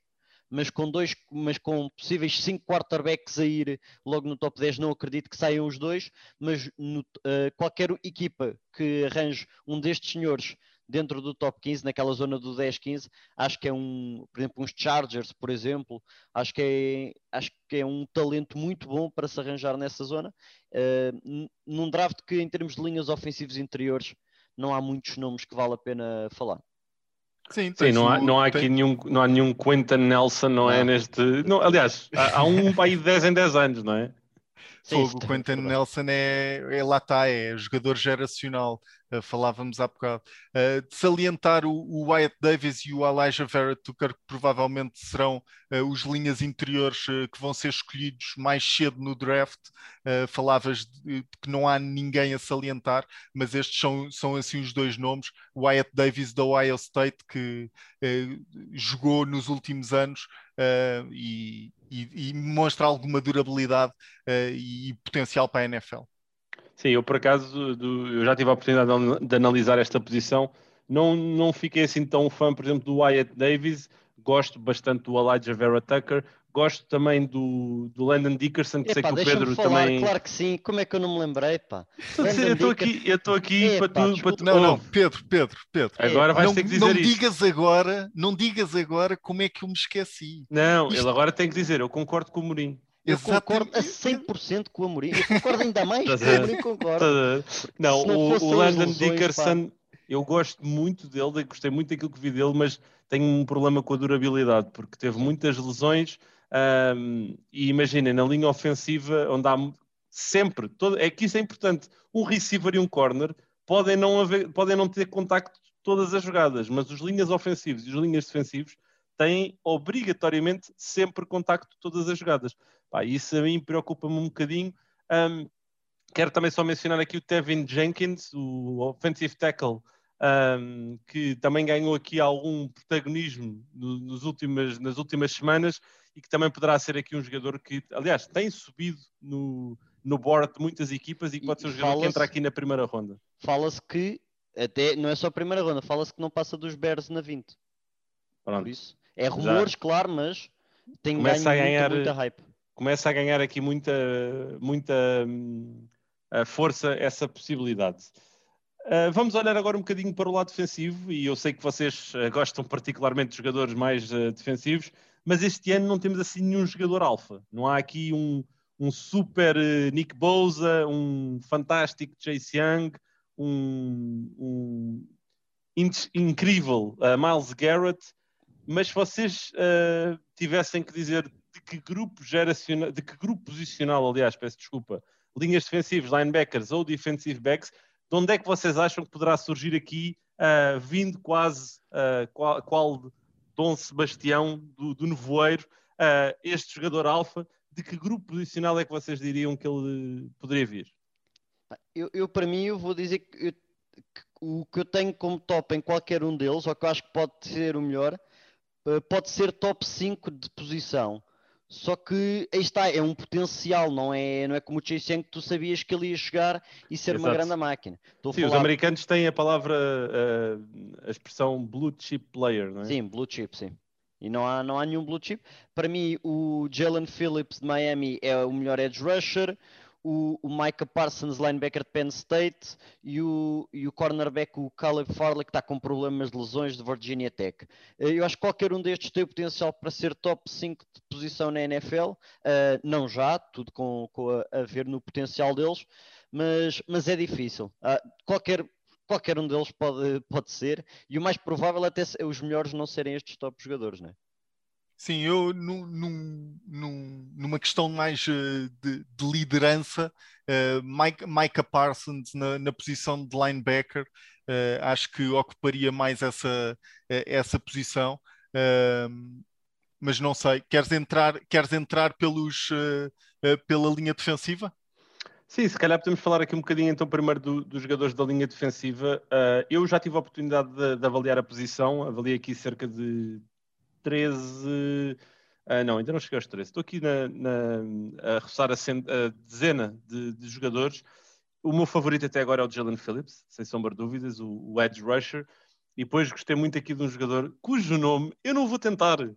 mas com dois, mas com possíveis cinco quarterbacks a ir logo no top 10, não acredito que saiam os dois, mas no, uh, qualquer equipa que arranje um destes senhores dentro do top 15, naquela zona do 10-15, acho que é um, por exemplo, uns Chargers, por exemplo, acho que é, acho que é um talento muito bom para se arranjar nessa zona. Uh, num draft que, em termos de linhas ofensivas interiores, não há muitos nomes que vale a pena falar. Sim, Sim não, há, não há aqui nenhum, não há nenhum Quentin Nelson, não, é, não. é neste. Não, aliás, há, há um para aí de 10 em 10 anos, não é? Fogo, o Quentin Nelson é, é lá está, é jogador geracional. Uh, falávamos há bocado. Uh, de salientar o, o, Wyatt Davis e o Elijah Vera Tucker, que provavelmente serão uh, os linhas interiores que vão ser escolhidos mais cedo no draft. falavas de, de, que não há ninguém a salientar, mas estes são, são assim os dois nomes. Wyatt Davis da Ohio State, que jogou nos últimos anos e, e, e, mostra alguma durabilidade e potencial para a NFL. Sim, eu por acaso do, eu já tive a oportunidade de, de, analisar esta posição. Não, não fiquei assim tão fã, por exemplo, do Wyatt Davis. Gosto bastante do Elijah Vera Tucker. Gosto também do, do Landon Dickerson, que Epa, sei que o Pedro falar, também. Claro que sim, como é que eu não me lembrei, pá? eu estou aqui, eu estou aqui Epa, para tu. Para tu... Não, não, Pedro, Pedro, Pedro. Agora vais não, ter que dizer não isso. digas agora, não digas agora como é que eu me esqueci. Não, Isto... ele agora tem que dizer, eu concordo com o Mourinho. Eu concordo a 100% com o Amorim. Eu concordo ainda mais com o Amorim concordo. Não, não o, o Landon Dickerson, pá. eu gosto muito dele, gostei muito daquilo que vi dele, mas tenho um problema com a durabilidade, porque teve muitas lesões um, e imaginem, na linha ofensiva, onde há sempre, todo, é que isso é importante, um receiver e um corner podem não, haver, podem não ter contacto todas as jogadas, mas os linhas ofensivos e os linhas defensivos têm obrigatoriamente sempre contacto todas as jogadas. Pá, isso a mim preocupa-me um bocadinho. Um, quero também só mencionar aqui o Tevin Jenkins, o offensive tackle, um, que também ganhou aqui algum protagonismo no, nos últimas, nas últimas semanas e que também poderá ser aqui um jogador que, aliás, tem subido no, no board de muitas equipas e que pode ser um jogador que entra aqui na primeira ronda. Fala-se que, até não é só a primeira ronda, fala-se que não passa dos Bears na 20. Pronto. Por isso, é rumores, Já. claro, mas tem começa a ganhar muita, muita hype. Começa a ganhar aqui muita, muita uh, força essa possibilidade. Uh, vamos olhar agora um bocadinho para o lado defensivo, e eu sei que vocês uh, gostam particularmente de jogadores mais defensivos, mas este ano não temos assim nenhum jogador alfa. Não há aqui um, um super Nick Bosa, um fantástico Chase Young, um, um incrível Miles Garrett mas se vocês uh, tivessem que dizer de que grupo geracional, de que grupo posicional, aliás, peço desculpa, linhas defensivas, linebackers ou defensive backs, de onde é que vocês acham que poderá surgir aqui, uh, vindo quase uh, qual, qual Dom Sebastião do, do Nevoeiro, uh, este jogador alfa, de que grupo posicional é que vocês diriam que ele poderia vir? Eu, eu para mim, eu vou dizer que, eu, que o que eu tenho como top em qualquer um deles, ou que eu acho que pode ser o melhor, pode ser top 5 de posição. Só que aí está, é um potencial, não é, não é como o Chase Young que tu sabias que ele ia chegar e ser Exato. uma grande máquina. Sim, falar... os americanos têm a palavra, uh, a expressão blue chip player, não é? Sim, blue chip, sim. E não há, não há nenhum blue chip. Para mim, o Jalen Phillips de Miami é o melhor edge rusher o, o Micah Parsons, linebacker de Penn State, e o, e o cornerback, o Caleb Farley, que está com problemas de lesões de Virginia Tech. Eh, eu acho que qualquer um destes tem o potencial para ser top 5 de posição na NFL, uh, eh, não já, tudo com, com a, a, ver no potencial deles, mas, mas é difícil. Uh, qualquer, qualquer um deles pode, pode ser, e o mais provável é até os melhores não serem estes top jogadores, não é? Sim, eu num, num, num, numa questão mais uh, de, de, liderança, uh, Mike, Micah Parsons na, na, posição de linebacker, uh, acho que ocuparia mais essa, essa posição. mas não sei, queres entrar, queres entrar pelos, pela linha defensiva? Sim, se calhar podemos falar aqui um bocadinho então primeiro do, dos jogadores da linha defensiva. eu já tive a oportunidade de, de avaliar a posição, avaliei aqui cerca de 13. Uh, ah, não, ainda não cheguei aos 13. Estou aqui na, na, a roçar a, a dezena de, de, jogadores. O meu favorito até agora é o Jalen Phillips, sem sombra de dúvidas, o, o Edge Rusher. E depois gostei muito aqui de um jogador cujo nome eu não vou tentar uh,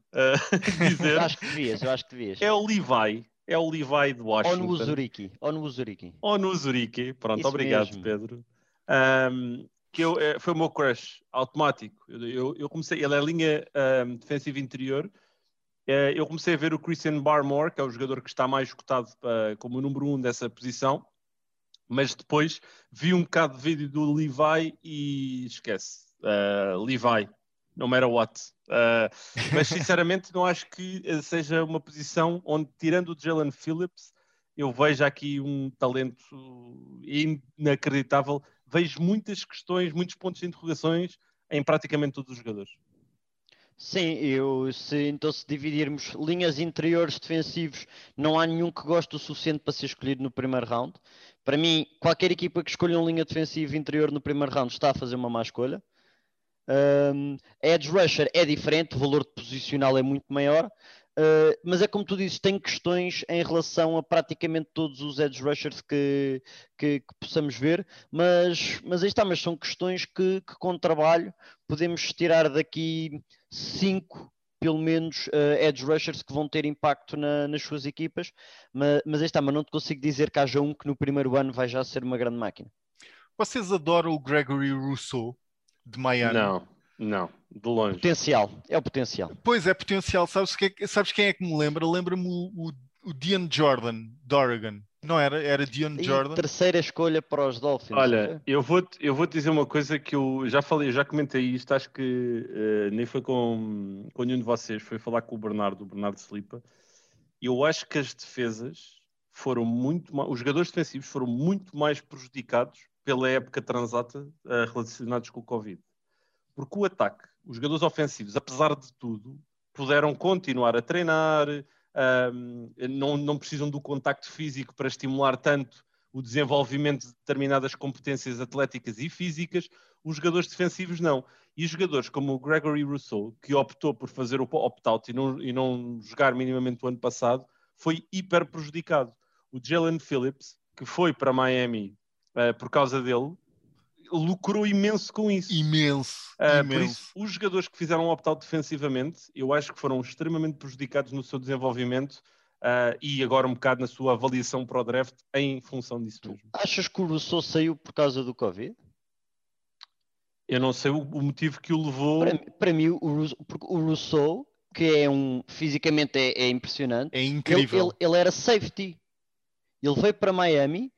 dizer. eu acho que devias, eu acho que devias. É o Levi. É o Levi de Washington. Ou no Uzuriki. Ou no Uzuriki. Ou no Uzuriki. Pronto, Isso obrigado, mesmo. Pedro. Um, que eu, é, foi o meu crush automático. Eu, eu, eu comecei, ele é linha um, defensiva interior. É, eu comecei a ver o Christian Barmore, que é o jogador que está mais cotado para, como o número um dessa posição, mas depois vi um bocado de vídeo do Levi e esquece. Uh, Levi, no matter what. Uh, mas sinceramente não acho que seja uma posição onde, tirando o Jalen Phillips, eu vejo aqui um talento inacreditável vejo muitas questões, muitos pontos de interrogações em praticamente todos os jogadores. Sim, eu, se, então se dividirmos linhas interiores defensivos, não há nenhum que goste o suficiente para ser escolhido no primeiro round. Para mim, qualquer equipa que escolha uma linha defensiva interior no primeiro round está a fazer uma má escolha. Um, edge rusher é diferente, o valor posicional é muito maior, Uh, mas é como tu dizes, tem questões em relação a praticamente todos os edge rushers que, que, que possamos ver, mas, mas aí está, mas são questões que, que com trabalho podemos tirar daqui cinco pelo menos uh, edge rushers que vão ter impacto na, nas suas equipas, mas, mas aí está, mas não te consigo dizer que haja um que no primeiro ano vai já ser uma grande máquina. Vocês adoram o Gregory Rousseau de Miami? Não. Não, de longe. Potencial, é o potencial. Pois é, potencial. Sabes, que, é sabes quem é que me lembra? Lembra-me o, o, o Dion Jordan, de Oregon. Não era? Era Dion e Jordan. Terceira escolha para os Dolphins. Olha, eu vou, eu vou te dizer uma coisa que eu já falei, já comentei isto, acho que uh, nem foi com, com nenhum de vocês, foi falar com o Bernardo, o Bernardo Slipa. Eu acho que as defesas foram muito mais, os jogadores defensivos foram muito mais prejudicados pela época transata uh, relacionados com o Covid porque o ataque, os jogadores ofensivos, apesar de tudo, puderam continuar a treinar, um, não, não precisam do contacto físico para estimular tanto o desenvolvimento de determinadas competências atléticas e físicas, os jogadores defensivos não. E jogadores como o Gregory Rousseau, que optou por fazer o opt-out e não, e não jogar minimamente o ano passado, foi hiper prejudicado. O Jalen Phillips, que foi para Miami uh, por causa dele, lucrou imenso com isso. Imenso, uh, imenso. Por isso, os jogadores que fizeram um opt-out defensivamente, eu acho que foram extremamente prejudicados no seu desenvolvimento uh, e agora um bocado na sua avaliação para o draft em função disso mesmo. Achas que o Rousseau saiu por causa do Covid? Eu não sei o, o motivo que o levou. Para, para mim, o, o Rousseau, que é um. fisicamente é, é impressionante. É incrível. Ele, ele, ele era safety. Ele veio para Miami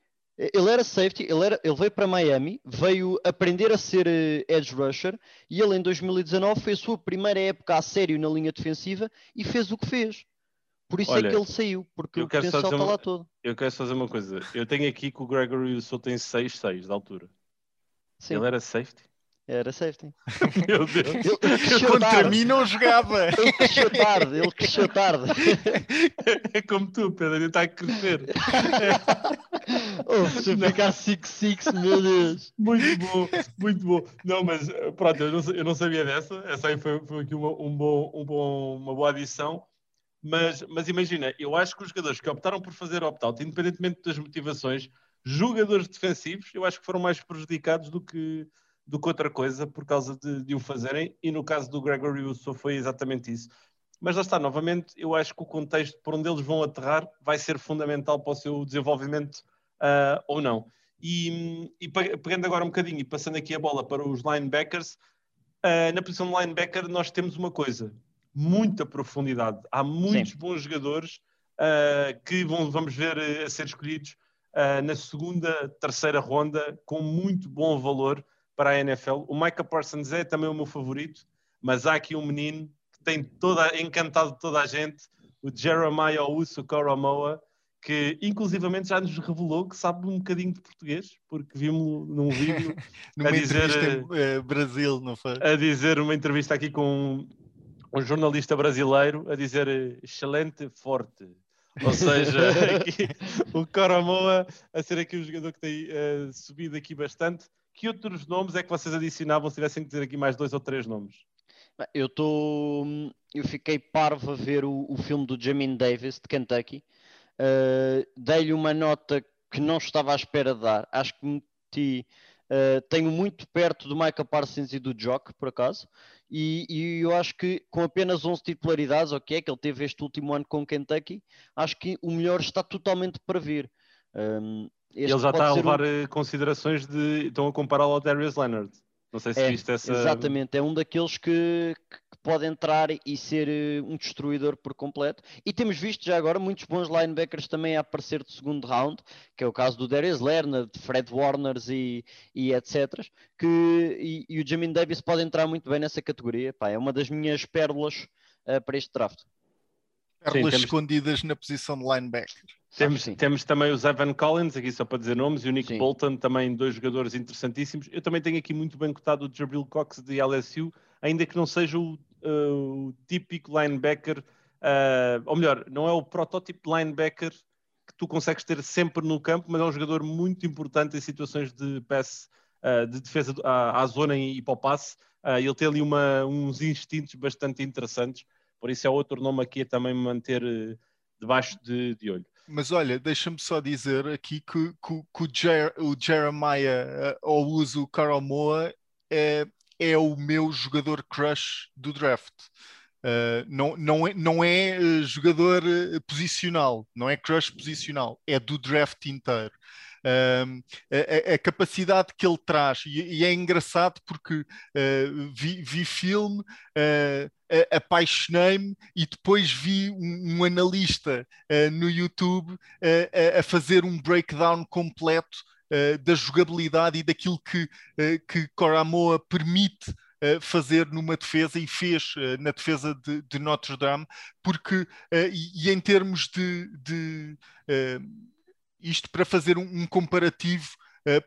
ele era safety, ele, era, ele veio para Miami, veio aprender a ser uh, edge rusher e ele em 2019 fez a sua primeira época a sério na linha defensiva e fez o que fez. Por isso Olha, é que ele saiu, porque o potencial está lá todo. Eu quero fazer uma coisa. Eu tenho aqui que o Gregory só tem 6'6 de altura. Sim. Ele era safety? Era safety. Meu Deus. Ele, Contra tarde. mim não jogava. Ele cresceu tarde, ele cresceu tarde. É como tu, Pedro, ele está a crescer. oh, se ficar 6-6, meu Deus. Muito bom, muito bom. Não, mas pronto, eu não, eu não sabia dessa. Essa aí foi, foi aqui uma, um bom, um bom, uma boa adição. Mas, mas imagina, eu acho que os jogadores que optaram por fazer opt-out, independentemente das motivações, jogadores defensivos, eu acho que foram mais prejudicados do que do que outra coisa por causa de, de o fazerem, e no caso do Gregory Uso foi exatamente isso. Mas lá está, novamente, eu acho que o contexto por onde eles vão aterrar vai ser fundamental para o seu desenvolvimento uh, ou não. E, e, pegando agora um bocadinho e passando aqui a bola para os linebackers, uh, na posição de linebacker nós temos uma coisa, muita profundidade. Há muitos Sim. bons jogadores uh, que vão, vamos ver a ser escolhidos na segunda, terceira ronda com muito bom valor para a NFL. O Micah Parsons é também o meu favorito, mas há aqui um menino que tem toda, encantado toda a gente, o Jeremiah Uso Koromoa, que inclusivamente já nos revelou que sabe um bocadinho de português, porque vimos num vídeo a dizer em, uh, Brasil, não foi? A dizer uma entrevista aqui com um, um jornalista brasileiro a dizer excelente forte. Ou seja, aqui, o Coromoa a ser aqui um jogador que tem uh, subido aqui bastante que outros nomes é que vocês adicionavam se tivessem que dizer aqui mais dois ou três nomes? Eu estou. Eu fiquei parvo a ver o, o filme do Jamin Davis de Kentucky. Uh, Dei-lhe uma nota que não estava à espera de dar. Acho que meti. Uh, tenho muito perto do Michael Parsons e do Jock, por acaso, e, e, eu acho que com apenas 11 titularidades, ok, é que ele teve este último ano com Kentucky, acho que o melhor está totalmente para vir. Um, ele já está a levar um... Eh, considerações de. Estão a compará-lo ao Darius Leonard. Não sei se é, viste essa. Exatamente, é um daqueles que, que pode entrar e ser eh, um destruidor por completo. E temos visto já agora muitos bons linebackers também a aparecer de segundo round, que é o caso do Darius Leonard, Fred Warners e, e etc. Que, e, e, o Jamin Davis pode entrar muito bem nessa categoria. Pá, é uma das minhas pérolas uh, para este draft. Pérolas Sim, escondidas na posição de linebacker. Temos, temos também os Evan Collins, aqui só para dizer nomes, e o Nick Sim. Bolton, também dois jogadores interessantíssimos. Eu também tenho aqui muito bem cotado o Jabril Cox de LSU, ainda que não seja o, uh, o típico linebacker, uh, ou melhor, não é o protótipo linebacker que tu consegues ter sempre no campo, mas é um jogador muito importante em situações de pass, uh, de defesa à, à, zona e para o passe. ele tem ali uma, uns instintos bastante interessantes, por isso é outro nome aqui a também manter debaixo de, de olho. Mas olha, deixa-me só dizer aqui que, que, que o, Jer, o, Jeremiah ou uso Carl Moa é, é o meu jogador crush do draft. Uh, não, não é, não é uh, jogador uh, posicional, não é crush posicional, é do draft inteiro. A, a, capacidade que ele traz, e, e é engraçado porque vi, vi filme, apaixonei-me e depois vi um, um analista no YouTube a fazer um breakdown completo da jogabilidade e daquilo que, que Coramoa permite fazer numa defesa e fez uh, na defesa de, de Notre Dame, porque, uh, e, e, em termos de, de isto para fazer um, um comparativo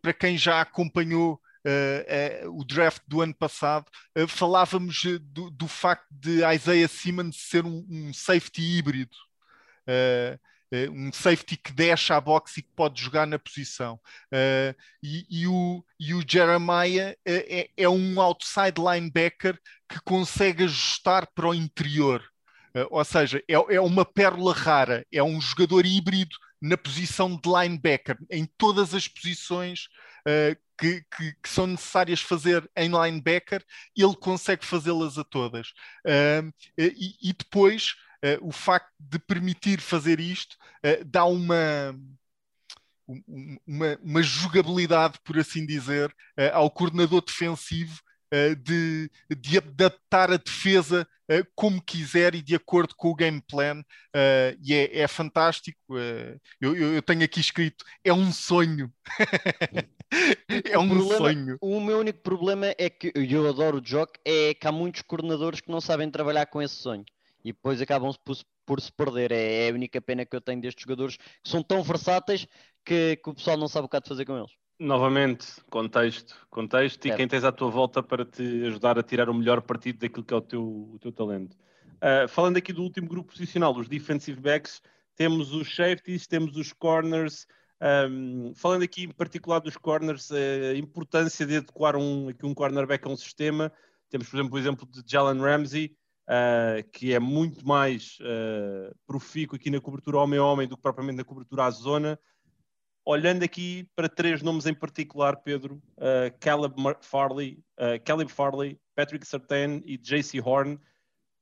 para quem já acompanhou Uh, uh, o draft do ano passado, uh, falávamos do, do, facto de Isaiah Simmons ser um, um safety híbrido. Eh, um safety que deixa a boxe e que pode jogar na posição. Uh, e, e, o, e o Jeremiah é, é, um outside linebacker que consegue ajustar para o interior. Uh, ou seja, é, é uma pérola rara, é um jogador híbrido na posição de linebacker, em todas as posições uh, que, que, que, são necessárias fazer em linebacker, ele consegue fazê-las a todas. Uh, e, e, depois, o facto de permitir fazer isto uh, dá uma, uma, uma, jogabilidade, por assim dizer, ao coordenador defensivo de, de, adaptar a defesa uh, como quiser e de acordo com o game plan, uh, e é, é fantástico. Uh, eu, eu, tenho aqui escrito: é um sonho. é um problema, sonho. O meu único problema é que eu adoro o Jock, é que há muitos coordenadores que não sabem trabalhar com esse sonho e depois acabam por, por se perder. É, é, a única pena que eu tenho destes jogadores que são tão versáteis que, que o pessoal não sabe o que há de fazer com eles. Novamente, contexto, contexto certo. e quem tens à tua volta para te ajudar a tirar o melhor partido daquilo que é o teu, o teu talento. Uh, falando aqui do último grupo posicional, os defensive backs, temos os safeties, temos os corners. Um, falando aqui em particular dos corners, a importância de adequar um, aqui um cornerback a um sistema. Temos, por exemplo, o exemplo de Jalen Ramsey, uh, que é muito mais uh, profícuo aqui na cobertura homem-homem do que propriamente na cobertura à zona olhando aqui para três nomes em particular, Pedro, uh, Caleb Farley, uh, Caleb Farley, Patrick Sertain e JC Horn,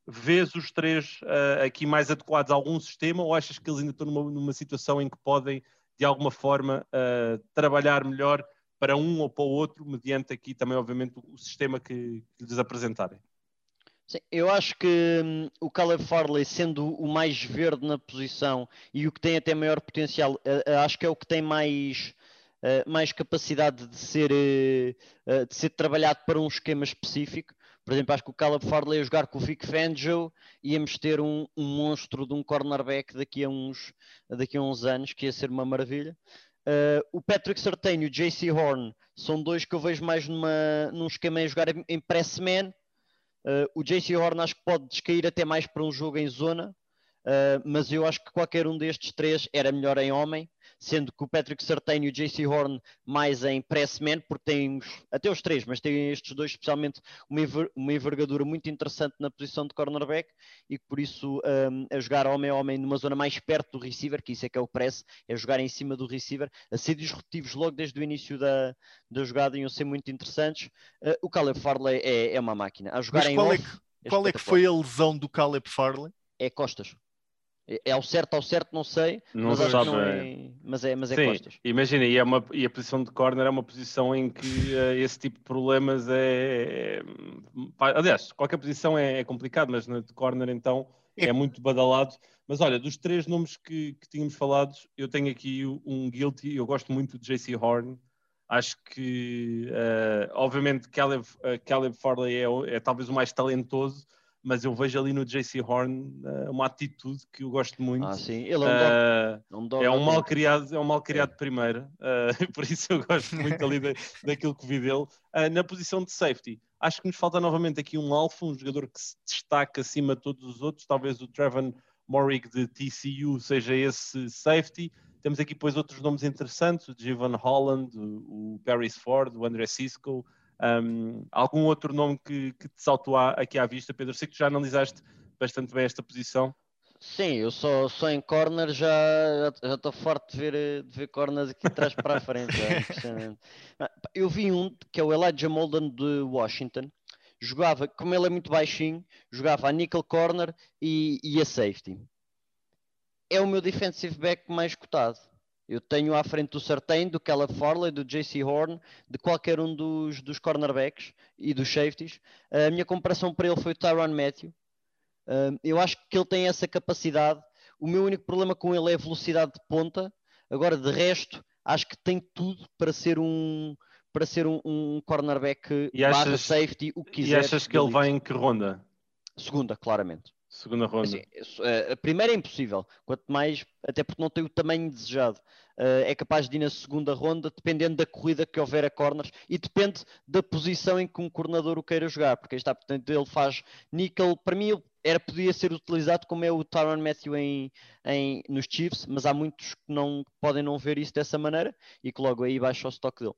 vês os três uh, aqui mais adequados a algum sistema ou achas que eles ainda estão numa, numa situação em que podem, de alguma forma, trabalhar melhor para um ou para o outro, mediante aqui também, obviamente, o sistema que, que lhes apresentarem? Sim, eu acho que hum, o Caleb Farley, sendo o mais verde na posição e o que tem até maior potencial, uh, acho que é o que tem mais, uh, mais capacidade de ser, uh, de ser trabalhado para um esquema específico. Por exemplo, acho que o Caleb Farley a jogar com o Vic Fangio íamos ter um, um monstro de um cornerback daqui a uns, daqui a uns anos, que ia ser uma maravilha. Uh, o Patrick Sertain e o JC Horn são dois que eu vejo mais numa, num esquema a jogar em press man Uh, o JC Horn acho que pode descair até mais para um jogo em zona, uh, mas eu acho que qualquer um destes três era melhor em homem sendo que o Patrick Sartain e o JC Horn mais em pressman, porque temos até os três, mas tem estes dois especialmente uma, uma envergadura muito interessante na posição de cornerback e por isso um, a jogar homem a homem numa zona mais perto do receiver, que isso é que é o press, é jogar em cima do receiver, a ser disruptivos logo desde o início da, da jogada a ser muito interessantes. Uh, o Caleb Farley é, é, uma máquina. A jogar mas em qual off, é que, qual é que foi a lesão do Caleb Farley? É costas. É, é ao certo, ao certo, não sei, não mas sabe, não é, mas é, mas é Sim, costas. Imagina, e, é uma, e a posição de corner é uma posição em que uh, esse tipo de problemas é, é aliás, qualquer posição é, é, complicado, mas na de corner então é. é muito badalado. Mas olha, dos três nomes que, que tínhamos falado, eu tenho aqui um guilty, eu gosto muito de JC Horn. Acho que, uh, obviamente, Caleb, uh, Caleb Farley é, é talvez o mais talentoso, mas eu vejo ali no JC Horn uh, uma atitude que eu gosto muito. Ah, sim, ele é um, uh, é um mal criado, é um mal criado é. primeiro, uh, por isso eu gosto muito ali da, daquilo que vi dele. na posição de safety, acho que nos falta novamente aqui um alfa, um jogador que se destaca acima de todos os outros, talvez o Trevor Morrig de TCU seja esse safety. Temos aqui depois outros nomes interessantes, o Jivan Holland, o, o Paris Ford, o André Cisco, um, algum outro nome que, que te saltou aqui à vista, Pedro? Sei que tu já analisaste bastante bem esta posição. Sim, eu só, só em corner já estou forte de ver, de ver corners aqui atrás para a frente. É eu vi um que é o Elijah Molden de Washington. Jogava, como ele é muito baixinho, jogava a nickel corner e, e a safety. É o meu defensive back mais cotado. Eu tenho à frente do Sartain, do Caleb Farley, do JC Horn, de qualquer um dos, dos cornerbacks e dos safeties. A minha comparação para ele foi o Tyron Matthew. eu acho que ele tem essa capacidade. O meu único problema com ele é a velocidade de ponta. Agora, de resto, acho que tem tudo para ser um, para ser um, um cornerback e achas, safety, o que quiser. E achas que ele vai em que ronda? Segunda, claramente. Segunda ronda. Assim, a primeira é impossível, quanto mais, até porque não tem o tamanho desejado. Uh, é capaz de ir na segunda ronda, dependendo da corrida que houver a corners e depende da posição em que um coordenador o queira jogar, porque está, portanto, ele faz nickel. Para mim, era, podia ser utilizado como é o Tyron Matthew em, em, nos Chiefs, mas há muitos que não podem não ver isso dessa maneira e que logo aí baixa o estoque dele.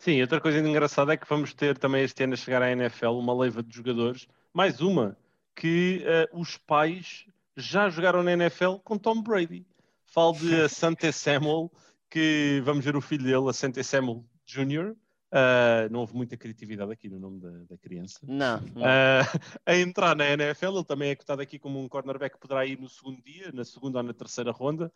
Sim, outra coisa engraçada é que vamos ter também este ano a chegar à NFL uma leva de jogadores, mais uma que uh, os pais já jogaram na NFL com Tom Brady. Falo de Asante Samuel, que vamos ver o filho dele, Asante Samuel Jr., Uh, não houve muita criatividade aqui no nome da, da criança. Não. não. Uh, a entrar na NFL, ele também é cotado aqui como um cornerback que poderá ir no segundo dia, na segunda ou na terceira ronda.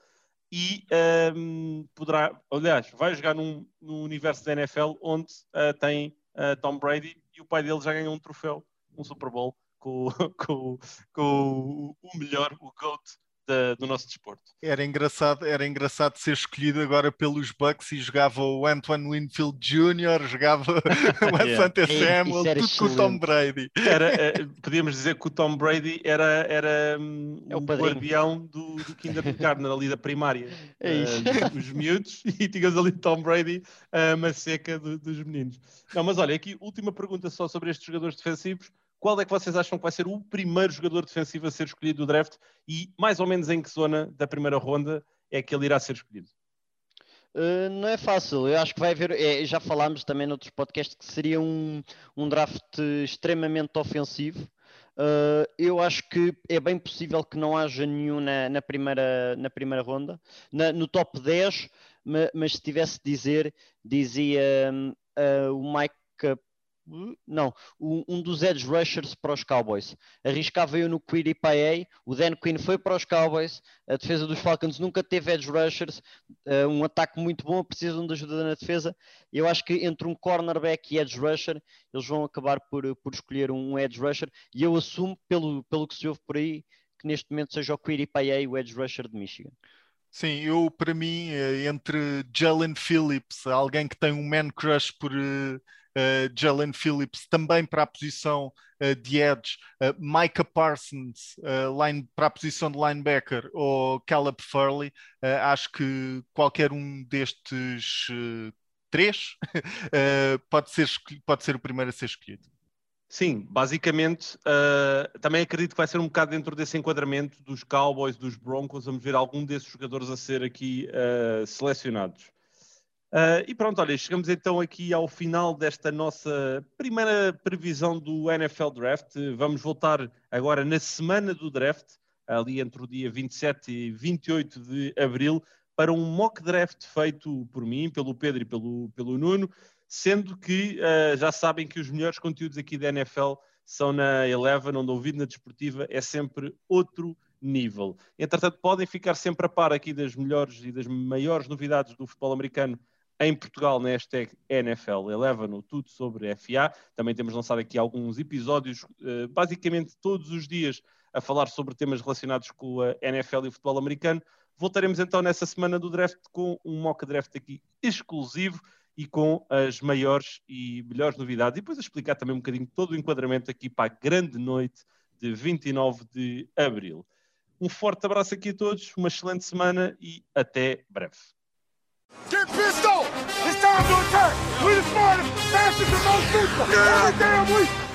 E um, poderá, aliás, vai jogar num, num universo da NFL onde uh, tem Tom Brady e o pai dele já ganhou um troféu, um Super Bowl, com, com, com o melhor, o GOAT da, do nosso desporto. Era engraçado, era engraçado ser escolhido agora pelos Bucks e jogava o Antoine Winfield Jr., jogava o Asante yeah. Samuel, tudo excelente. com o Tom Brady. Era, eh, podíamos dizer que o Tom Brady era, era um, é o, guardião do, do kindergarten ali da primária. É uh, os miúdos e tínhamos ali Tom Brady, uh, uma seca do, dos meninos. Não, mas olha, aqui última pergunta só sobre estes jogadores defensivos. Qual é que vocês acham que vai ser o primeiro jogador defensivo a ser escolhido do draft e mais ou menos em que zona da primeira ronda é que ele irá ser escolhido? Uh, não é fácil, eu acho que vai haver, é, já falámos também noutros podcasts que seria um, um draft extremamente ofensivo. Uh, eu acho que é bem possível que não haja nenhum na, na primeira, na primeira ronda, na, no top 10, mas, mas se tivesse de dizer, dizia uh, o Mike não, um, dos edge rushers para os Cowboys. Arriscava eu no Query Paye, o Dan Quinn foi para os Cowboys, a defesa dos Falcons nunca teve edge rushers, uh, um ataque muito bom, precisam de ajuda na defesa. Eu acho que entre um cornerback e edge rusher, eles vão acabar por, por escolher um edge rusher, e eu assumo, pelo, pelo que se ouve por aí, que neste momento seja o Query Paye o edge rusher de Michigan. Sim, eu para mim, eh, entre Jalen Phillips, alguém que tem um man crush por uh, Jalen Phillips, também para a posição uh, de edge, uh, Micah Parsons line, para a posição de linebacker ou Caleb Furley, acho que qualquer um destes três pode, ser, pode ser o primeiro a ser escolhido. Sim, basicamente, uh, também acredito que vai ser um bocado dentro desse enquadramento dos Cowboys, dos Broncos, vamos ver algum desses jogadores a ser aqui uh, selecionados. Uh, e pronto, olha, chegamos então aqui ao final desta nossa primeira previsão do NFL Draft. Vamos voltar agora na semana do draft, ali entre o dia 27 e 28 de abril, para um mock draft feito por mim, pelo Pedro e pelo, pelo Nuno, sendo que uh, já sabem que os melhores conteúdos aqui da NFL são na Eleven, onde ouvido na desportiva é sempre outro nível. Entretanto, podem ficar sempre a par aqui das melhores e das maiores novidades do futebol americano em Portugal na hashtag NFL Eleven, tudo sobre FA. Também temos lançado aqui alguns episódios, eh, basicamente todos os dias, a falar sobre temas relacionados com a NFL e o futebol americano. Voltaremos então nessa semana do draft com um mock draft aqui exclusivo e com as maiores e melhores novidades. E depois a explicar também um bocadinho todo o enquadramento aqui para a grande noite de 29 de abril. Um forte abraço aqui a todos, uma excelente semana e até breve. Get pissed off! It's time to attack! We the smartest, fastest, and most people every damn week!